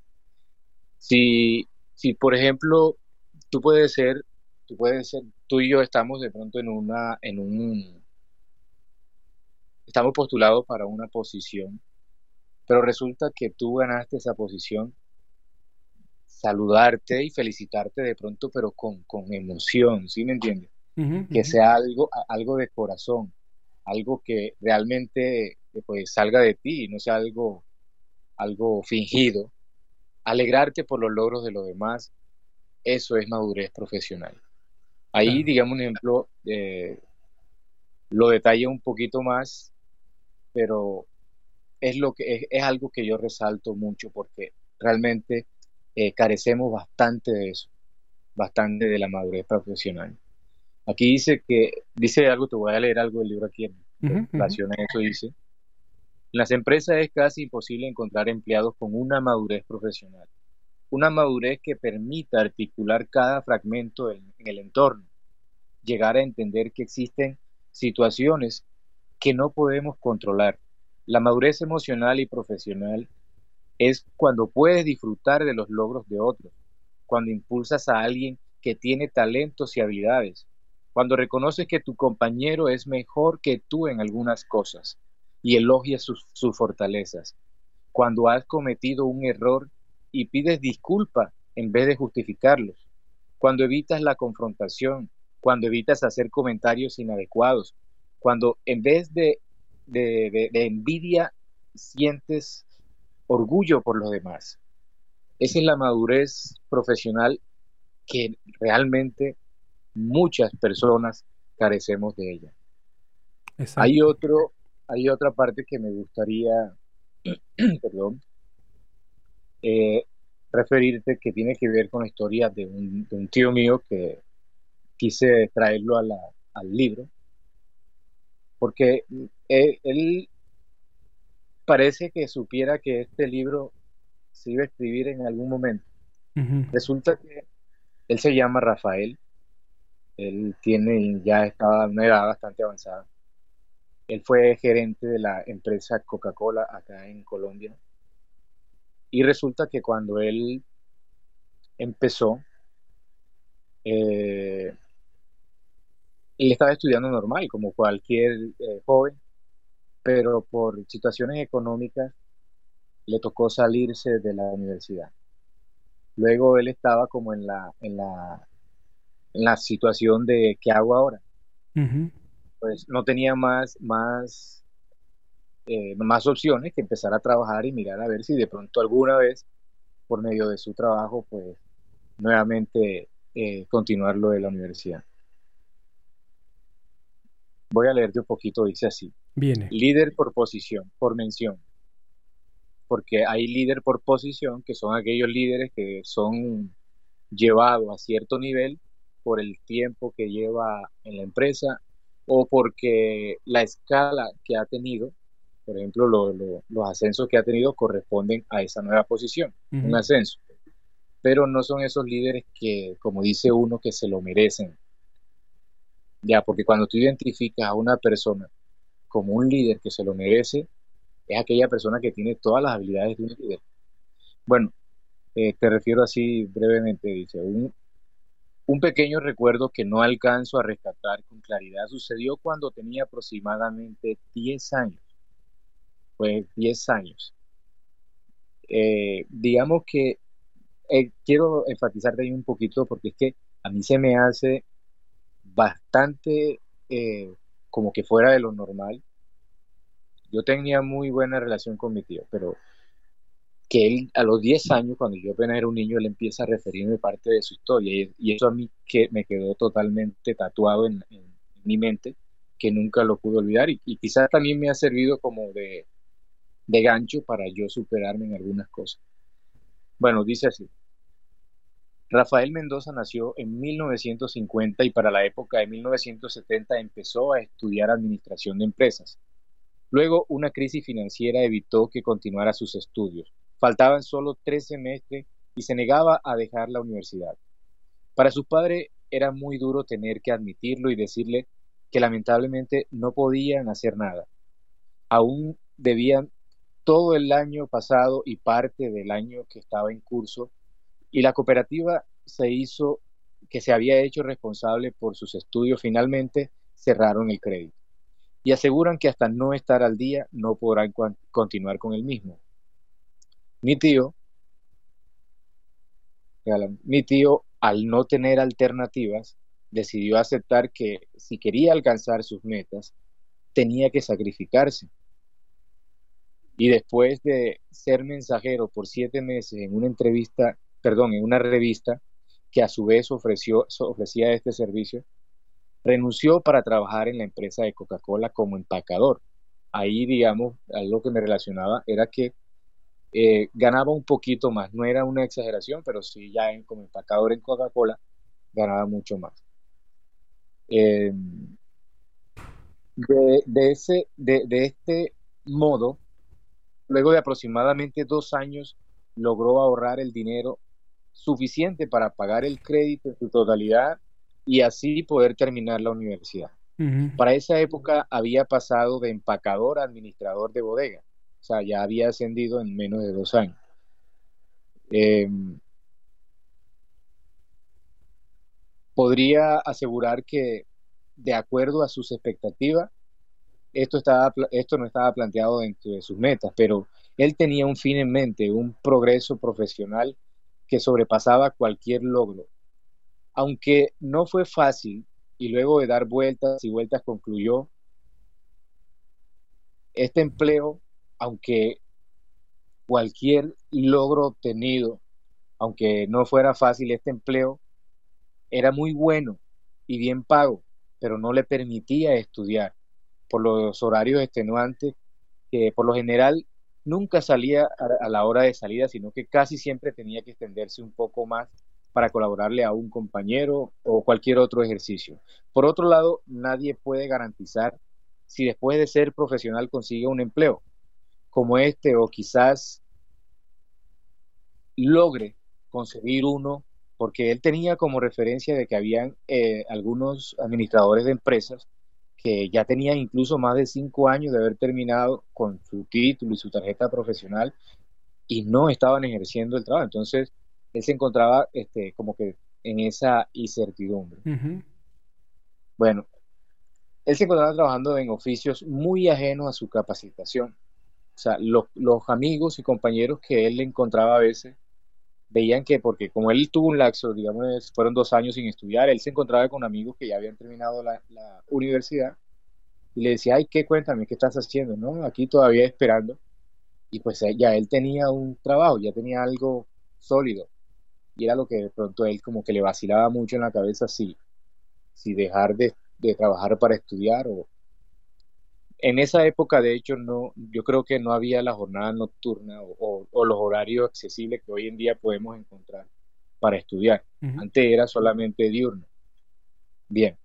[SPEAKER 3] Si, si, por ejemplo, tú puedes ser, tú puedes ser, tú y yo estamos de pronto en una, en un estamos postulados para una posición, pero resulta que tú ganaste esa posición, saludarte y felicitarte de pronto, pero con, emoción, ¿sí me entiendes? que sea algo, algo de corazón, algo que realmente pues, salga de ti y no sea algo, algo fingido. Alegrarte por los logros de los demás, eso es madurez profesional. Ahí, digamos, un ejemplo, eh, lo detalla un poquito más pero es, lo que, es, algo que yo resalto mucho porque realmente eh, carecemos bastante de eso, bastante de la madurez profesional. Aquí dice que, dice algo, te voy a leer algo del libro aquí en relación a eso, dice, en las empresas es casi imposible encontrar empleados con una madurez profesional, una madurez que permita articular cada fragmento en el entorno, llegar a entender que existen situaciones que no podemos controlar. La madurez emocional y profesional es cuando puedes disfrutar de los logros de otros, cuando impulsas a alguien que tiene talentos y habilidades, cuando reconoces que tu compañero es mejor que tú en algunas cosas y elogias sus, sus fortalezas, cuando has cometido un error y pides disculpa en vez de justificarlos, cuando evitas la confrontación, cuando evitas hacer comentarios inadecuados, cuando en vez de, de, envidia sientes orgullo por los demás. Esa es la madurez profesional que realmente muchas personas carecemos de ella. Hay otro, hay otra parte que me gustaría, perdón, eh, referirte que tiene que ver con la historia de un, tío mío que quise traerlo a al libro, porque él, parece que supiera que este libro se iba a escribir en algún momento. Resulta que él se llama Rafael, él tiene ya estaba una edad bastante avanzada. Él fue gerente de la empresa Coca-Cola acá en Colombia y resulta que cuando él empezó, eh, él estaba estudiando normal, como cualquier eh, joven, pero por situaciones económicas le tocó salirse de la universidad. Luego él estaba como en la, en la, en la situación de ¿qué hago ahora? Pues no tenía más, más eh, más opciones que empezar a trabajar y mirar a ver si de pronto alguna vez, por medio de su trabajo, pues nuevamente eh, continuar lo de la universidad. Voy a leerte un poquito, dice así.
[SPEAKER 2] Viene.
[SPEAKER 3] Líder por posición, por mención. Porque hay líder por posición, que son aquellos líderes que son llevados a cierto nivel por el tiempo que lleva en la empresa o porque la escala que ha tenido por ejemplo, los ascensos que ha tenido corresponden a esa nueva posición, un ascenso. Pero no son esos líderes que, como dice uno, que se lo merecen. Ya, porque cuando tú identificas a una persona como un líder que se lo merece, es aquella persona que tiene todas las habilidades de un líder. Bueno, eh, te refiero así brevemente, dice, un, un pequeño recuerdo que no alcanzo a rescatar con claridad sucedió cuando tenía aproximadamente 10 años pues 10 años. Eh, digamos que eh, quiero enfatizarte ahí un poquito porque es que a mí se me hace bastante eh, como que fuera de lo normal. Yo tenía muy buena relación con mi tío, pero que él a los 10 años, cuando yo apenas era un niño, él empieza a referirme parte de su historia y, eso a mí que me quedó totalmente tatuado en, mi mente, que nunca lo pude olvidar y quizás también me ha servido como de, de gancho para yo superarme en algunas cosas. Bueno, dice así. Rafael Mendoza nació en 1950 y para la época de 1970 empezó a estudiar administración de empresas. Luego, una crisis financiera evitó que continuara sus estudios. Faltaban solo tres semestres y se negaba a dejar la universidad. Para su padre era muy duro tener que admitirlo y decirle que lamentablemente no podían hacer nada. Aún debían todo el año pasado y parte del año que estaba en curso y la cooperativa se hizo que se había hecho responsable por sus estudios finalmente cerraron el crédito y aseguran que hasta no estar al día no podrán continuar con el mismo. Mi tío, mi tío al no tener alternativas decidió aceptar que si quería alcanzar sus metas tenía que sacrificarse y después de ser mensajero por siete meses en una entrevista, perdón, en una revista que a su vez ofreció, ofrecía este servicio, renunció para trabajar en la empresa de Coca-Cola como empacador. Ahí, digamos, algo que me relacionaba era que eh, ganaba un poquito más. No era una exageración, pero sí ya como empacador en Coca-Cola ganaba mucho más. Em, de, ese, de, de este modo, Luego de aproximadamente dos años, logró ahorrar el dinero suficiente para pagar el crédito en su totalidad y así poder terminar la universidad. Para esa época había pasado de empacador a administrador de bodega, o sea, ya había ascendido en menos de dos años. Em, podría asegurar que de acuerdo a sus expectativas, esto, estaba, esto no estaba planteado dentro de sus metas, pero él tenía un fin en mente, un progreso profesional que sobrepasaba cualquier logro. Aunque no fue fácil y luego de dar vueltas y vueltas concluyó, este empleo, aunque cualquier logro obtenido, aunque no fuera fácil, este empleo era muy bueno y bien pago, pero no le permitía estudiar por los horarios extenuantes que por lo general nunca salía a, la hora de salida, sino que casi siempre tenía que extenderse un poco más para colaborarle a un compañero o cualquier otro ejercicio. Por otro lado, nadie puede garantizar si después de ser profesional consigue un empleo como este o quizás logre conseguir uno, porque él tenía como referencia de que habían eh, algunos administradores de empresas que ya tenían incluso más de cinco años de haber terminado con su título y su tarjeta profesional y no estaban ejerciendo el trabajo. Entonces, él se encontraba este, como que en esa incertidumbre. Bueno, él se encontraba trabajando en oficios muy ajenos a su capacitación. O sea, los, amigos y compañeros que él encontraba a veces veían que, porque como él tuvo un laxo, digamos, fueron dos años sin estudiar, él se encontraba con amigos que ya habían terminado la, universidad y le decía, ay, ¿qué cuéntame? ¿Qué estás haciendo? No, aquí todavía esperando. Y pues eh, ya él tenía un trabajo, ya tenía algo sólido. Y era lo que de pronto él como que le vacilaba mucho en la cabeza si, si dejar de, de trabajar para estudiar o, en esa época, de hecho, no, yo creo que no había la jornada nocturna o, los horarios accesibles que hoy en día podemos encontrar para estudiar. Antes era solamente diurno. Bien,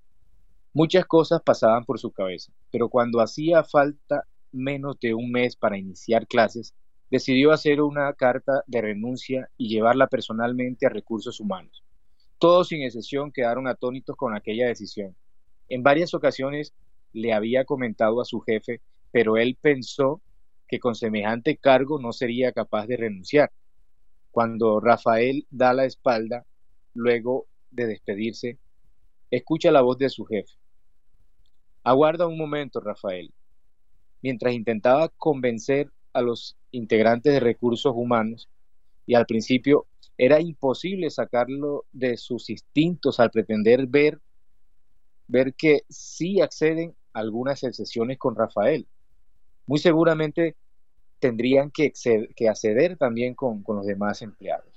[SPEAKER 3] muchas cosas pasaban por su cabeza, pero cuando hacía falta menos de un mes para iniciar clases, decidió hacer una carta de renuncia y llevarla personalmente a recursos humanos. Todos sin excepción quedaron atónitos con aquella decisión. En varias ocasiones le había comentado a su jefe, pero él pensó que con semejante cargo no sería capaz de renunciar. Cuando Rafael da la espalda, luego de despedirse, escucha la voz de su jefe. Aguarda un momento, Rafael. Mientras intentaba convencer a los integrantes de recursos humanos, y al principio era imposible sacarlo de sus instintos al pretender ver ver que sí acceden algunas excepciones con Rafael. Muy seguramente tendrían que, acceder, también con, los demás empleados.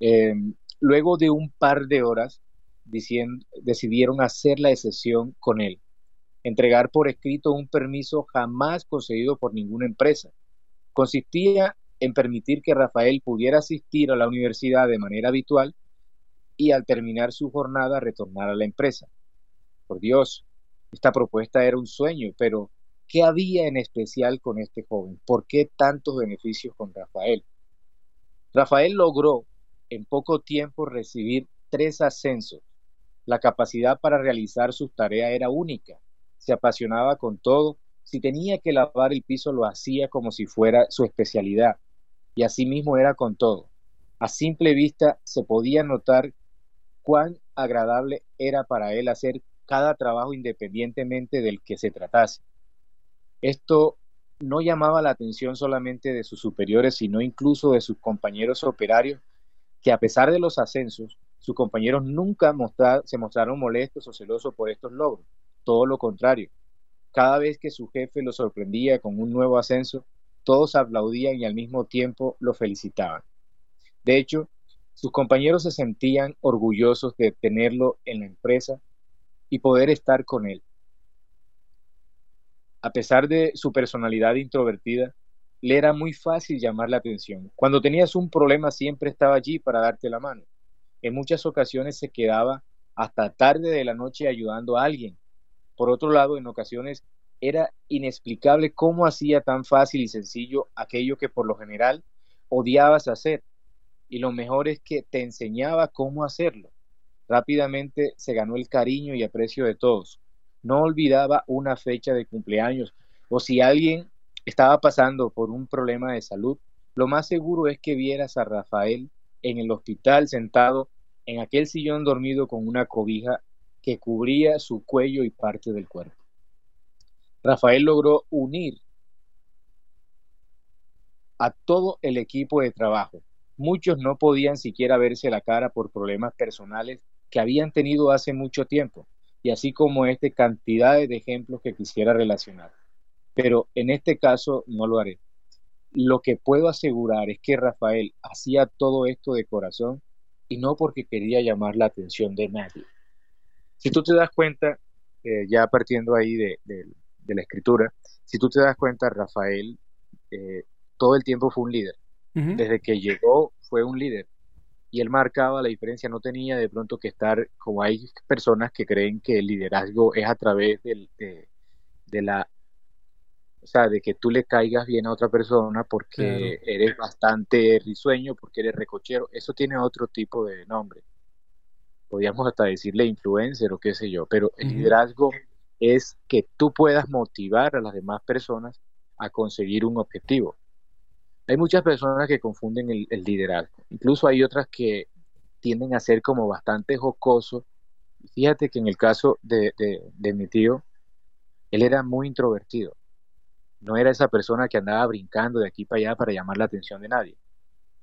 [SPEAKER 3] Em, luego de un par de horas, decidieron hacer la excepción con él, entregar por escrito un permiso jamás concedido por ninguna empresa. Consistía en permitir que Rafael pudiera asistir a la universidad de manera habitual y al terminar su jornada retornar a la empresa. Por Dios, esta propuesta era un sueño, pero ¿qué había en especial con este joven? ¿Por qué tantos beneficios con Rafael? Rafael logró en poco tiempo recibir tres ascensos. La capacidad para realizar sus tareas era única. Se apasionaba con todo. Si tenía que lavar el piso lo hacía como si fuera su especialidad. Y así mismo era con todo. A simple vista se podía notar cuán agradable era para él hacer cada trabajo independientemente del que se tratase. Esto no llamaba la atención solamente de sus superiores, sino incluso de sus compañeros operarios, que a pesar de los ascensos, sus compañeros nunca se mostraron molestos o celosos por estos logros. Todo lo contrario. Cada vez que su jefe lo sorprendía con un nuevo ascenso, todos aplaudían y al mismo tiempo lo felicitaban. De hecho, sus compañeros se sentían orgullosos de tenerlo en la empresa y poder estar con él. A pesar de su personalidad introvertida, le era muy fácil llamar la atención. Cuando tenías un problema siempre estaba allí para darte la mano. En muchas ocasiones se quedaba hasta tarde de la noche ayudando a alguien. Por otro lado, en ocasiones era inexplicable cómo hacía tan fácil y sencillo aquello que por lo general odiabas hacer y lo mejor es que te enseñaba cómo hacerlo. Rápidamente se ganó el cariño y aprecio de todos. No olvidaba una fecha de cumpleaños o si alguien estaba pasando por un problema de salud, lo más seguro es que vieras a Rafael en el hospital sentado en aquel sillón dormido con una cobija que cubría su cuello y parte del cuerpo. Rafael logró unir a todo el equipo de trabajo. Muchos no podían siquiera verse la cara por problemas personales que habían tenido hace mucho tiempo, y así como este cantidades de ejemplos que quisiera relacionar. Pero en este caso no lo haré. Lo que puedo asegurar es que Rafael hacía todo esto de corazón y no porque quería llamar la atención de nadie. Si tú te das cuenta, eh, ya partiendo ahí de, la escritura, si tú te das cuenta, Rafael eh, todo el tiempo fue un líder. Desde que llegó fue un líder. Y él marcaba la diferencia, no tenía de pronto que estar, como hay personas que creen que el liderazgo es a través de, de la o sea, de que tú le caigas bien a otra persona porque eres bastante risueño, porque eres recochero, eso tiene otro tipo de nombre. Podríamos hasta decirle influencer o qué sé yo, pero el liderazgo es que tú puedas motivar a las demás personas a conseguir un objetivo. Hay muchas personas que confunden el, liderazgo, incluso hay otras que tienden a ser como bastante jocoso. Fíjate que en el caso de mi tío, él era muy introvertido no era esa persona que andaba brincando de aquí para allá para llamar la atención de nadie.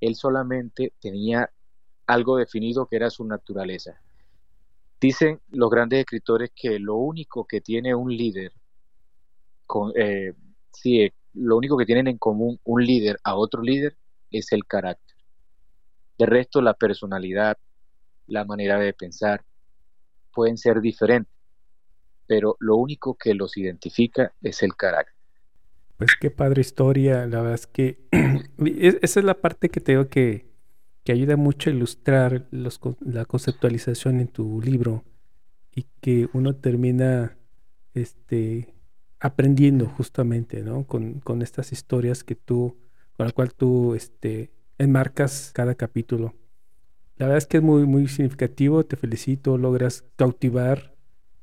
[SPEAKER 3] Él solamente tenía algo definido que era su naturaleza. Dicen los grandes escritores que lo único que tiene un líder, con, eh, sí, lo único que tienen en común un líder a otro líder es el carácter. De resto, la personalidad, la manera de pensar, pueden ser diferentes, pero lo único que los identifica es el carácter.
[SPEAKER 2] Pues qué padre historia, la verdad es que esa es la parte que te digo que, que ayuda mucho a ilustrar la conceptualización en tu libro y que uno termina este, aprendiendo justamente, ¿no? Con, con estas historias que tú, con la cual tú este, enmarcas cada capítulo. La verdad es que es muy, muy significativo, te felicito, logras cautivar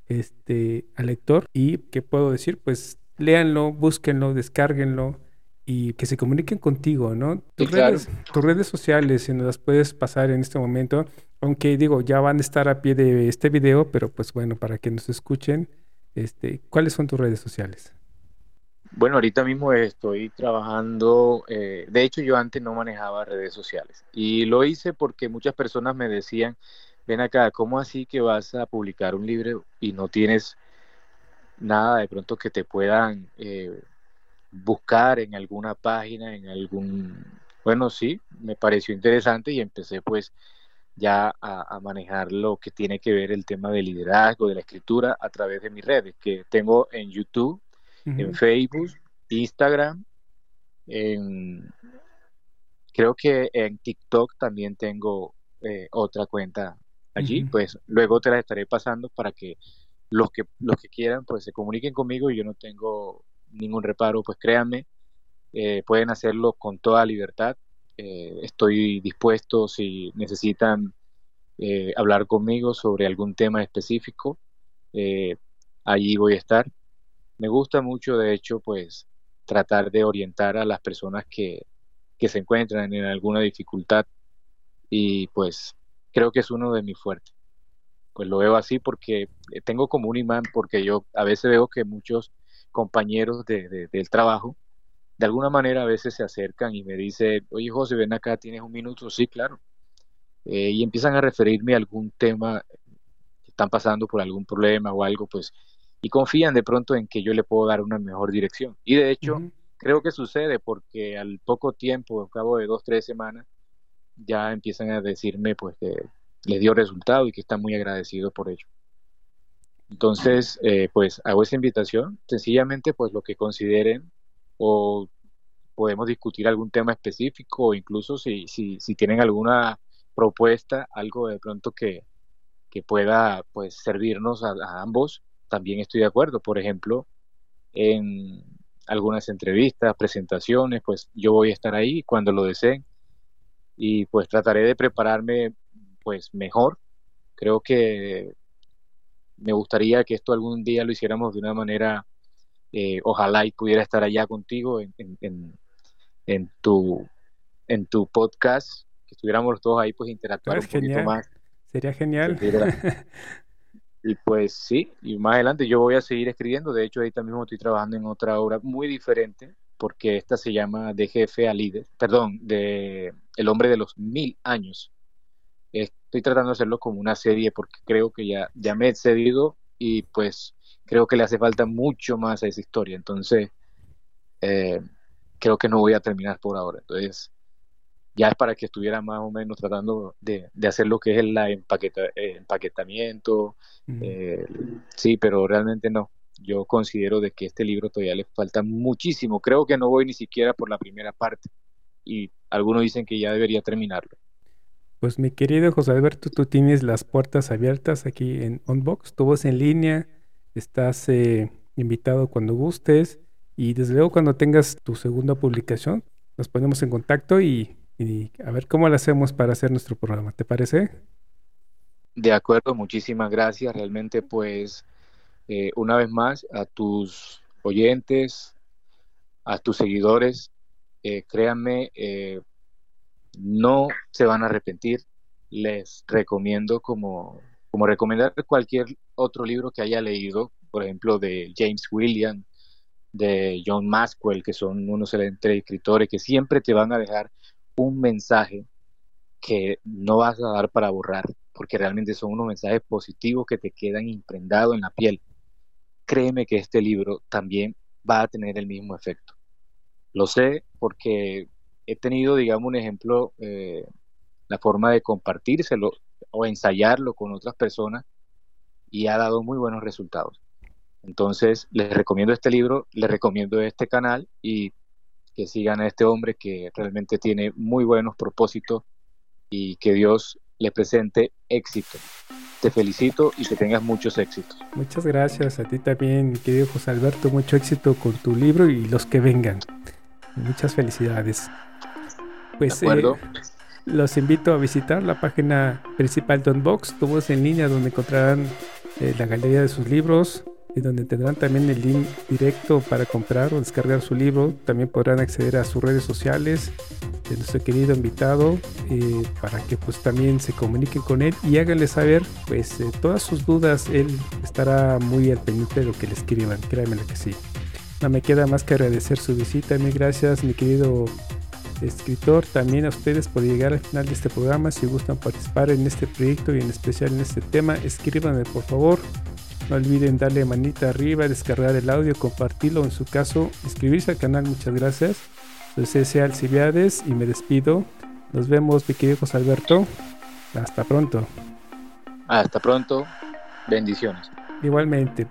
[SPEAKER 2] este, al lector y, ¿qué puedo decir? Pues léanlo, búsquenlo, descárguenlo y que se comuniquen contigo, ¿no? Tus, redes, tus redes sociales, si nos las puedes pasar en este momento, aunque digo, ya van a estar a pie de este video, pero pues bueno, para que nos escuchen, este, ¿cuáles son tus redes sociales?
[SPEAKER 3] Bueno, ahorita mismo estoy trabajando, eh, de hecho yo antes no manejaba redes sociales y lo hice porque muchas personas me decían, ven acá, ¿cómo así que vas a publicar un libro y no tienes nada de pronto que te puedan eh, buscar en alguna página, en algún... Bueno, sí, me pareció interesante y empecé pues ya a, manejar lo que tiene que ver el tema del liderazgo, de la escritura a través de mis redes, que tengo en YouTube, en Facebook, Instagram, en, creo que en TikTok también tengo eh, otra cuenta allí, pues luego te la estaré pasando para que los que, los que quieran, pues se comuniquen conmigo y yo no tengo ningún reparo, pues créanme, eh, pueden hacerlo con toda libertad. Eh, estoy dispuesto si necesitan eh, hablar conmigo sobre algún tema específico. allí voy a estar. Me gusta mucho, de hecho, pues tratar de orientar a las personas que, que se encuentran en alguna dificultad y pues creo que es uno de mis fuertes pues lo veo así porque eh, tengo como un imán, porque yo a veces veo que muchos compañeros de, del trabajo, de alguna manera a veces se acercan y me dicen, oye José, ven acá, tienes un minuto, sí, claro. Eh, y empiezan a referirme a algún tema, están pasando por algún problema o algo, pues, y confían de pronto en que yo le puedo dar una mejor dirección. Y de hecho, creo que sucede porque al poco tiempo, al cabo de dos, tres semanas, ya empiezan a decirme pues que les dio resultado y que están muy agradecidos por ello. Entonces, eh, pues hago esa invitación, sencillamente pues lo que consideren o podemos discutir algún tema específico o incluso si, si, si tienen alguna propuesta, algo de pronto que, que pueda pues servirnos a, ambos, también estoy de acuerdo. Por ejemplo, en algunas entrevistas, presentaciones, pues yo voy a estar ahí cuando lo deseen y pues trataré de prepararme pues mejor. Creo que me gustaría que esto algún día lo hiciéramos de una manera, eh, ojalá y pudiera estar allá contigo en, en, tu, en tu podcast, que estuviéramos todos ahí pues interactuando un poquito más
[SPEAKER 2] Sería genial.
[SPEAKER 3] y pues sí, y más adelante yo voy a seguir escribiendo. De hecho, ahorita mismo estoy trabajando en otra obra muy diferente, porque esta se llama De jefe a líder, perdón, de El hombre de los mil años. Estoy tratando de hacerlo como una serie porque creo que ya, ya me he cedido y pues creo que le hace falta mucho más a esa historia. Entonces, eh, creo que no voy a terminar por ahora. Entonces, ya es para que estuviera más o menos tratando de, hacer lo que es el empaqueta, empaquetamiento. Eh, sí, pero realmente no. Yo considero de que este libro todavía le falta muchísimo. Creo que no voy ni siquiera por la primera parte. Y algunos dicen que ya debería terminarlo.
[SPEAKER 2] Pues mi querido José Alberto, tú tienes las puertas abiertas aquí en Unbox, tu voz en línea, estás eh, invitado cuando gustes y desde luego cuando tengas tu segunda publicación nos ponemos en contacto y a ver cómo lo hacemos para hacer nuestro programa. ¿Te parece?
[SPEAKER 3] De acuerdo, muchísimas gracias. Realmente, pues, eh, una vez más, a tus oyentes, a tus seguidores, eh, créanme, no se van a arrepentir. Les recomiendo como, como recomendar cualquier otro libro que haya leído, por ejemplo, de James William, de John Maxwell, que son unos excelentes escritores que siempre te van a dejar un mensaje que no vas a dar para borrar, porque realmente son unos mensajes positivos que te quedan imprendados en la piel. Créeme que este libro también va a tener el mismo efecto. Lo sé porque he tenido, digamos, un ejemplo, eh, la forma de compartírselo o ensayarlo con otras personas y ha dado muy buenos resultados. Entonces, les recomiendo este libro, les recomiendo este canal y que sigan a este hombre que realmente tiene muy buenos propósitos y que Dios le presente éxito. Te felicito y que tengas muchos éxitos.
[SPEAKER 2] Muchas gracias a ti también, querido José Alberto. Mucho éxito con tu libro y los que vengan. Muchas felicidades. Pues eh, los invito a visitar la página principal de Unbox, tu voz en línea, donde encontrarán eh, la galería de sus libros, y donde tendrán también el link directo para comprar o descargar su libro. También podrán acceder a sus redes sociales de nuestro querido invitado eh, para que pues también se comuniquen con él y háganle saber pues eh, todas sus dudas. Él estará muy al pendiente de lo que le escriban, créanme que sí. No me queda más que agradecer su visita. Mil gracias, mi querido escritor. También a ustedes por llegar al final de este programa. Si gustan participar en este proyecto y en especial en este tema, escríbanme por favor. No olviden darle manita arriba, descargar el audio, compartirlo, en su caso, inscribirse al canal. Muchas gracias. Soy C.C. Alcibiades y me despido. Nos vemos, mi querido José Alberto. Hasta pronto.
[SPEAKER 3] Hasta pronto. Bendiciones.
[SPEAKER 2] Igualmente.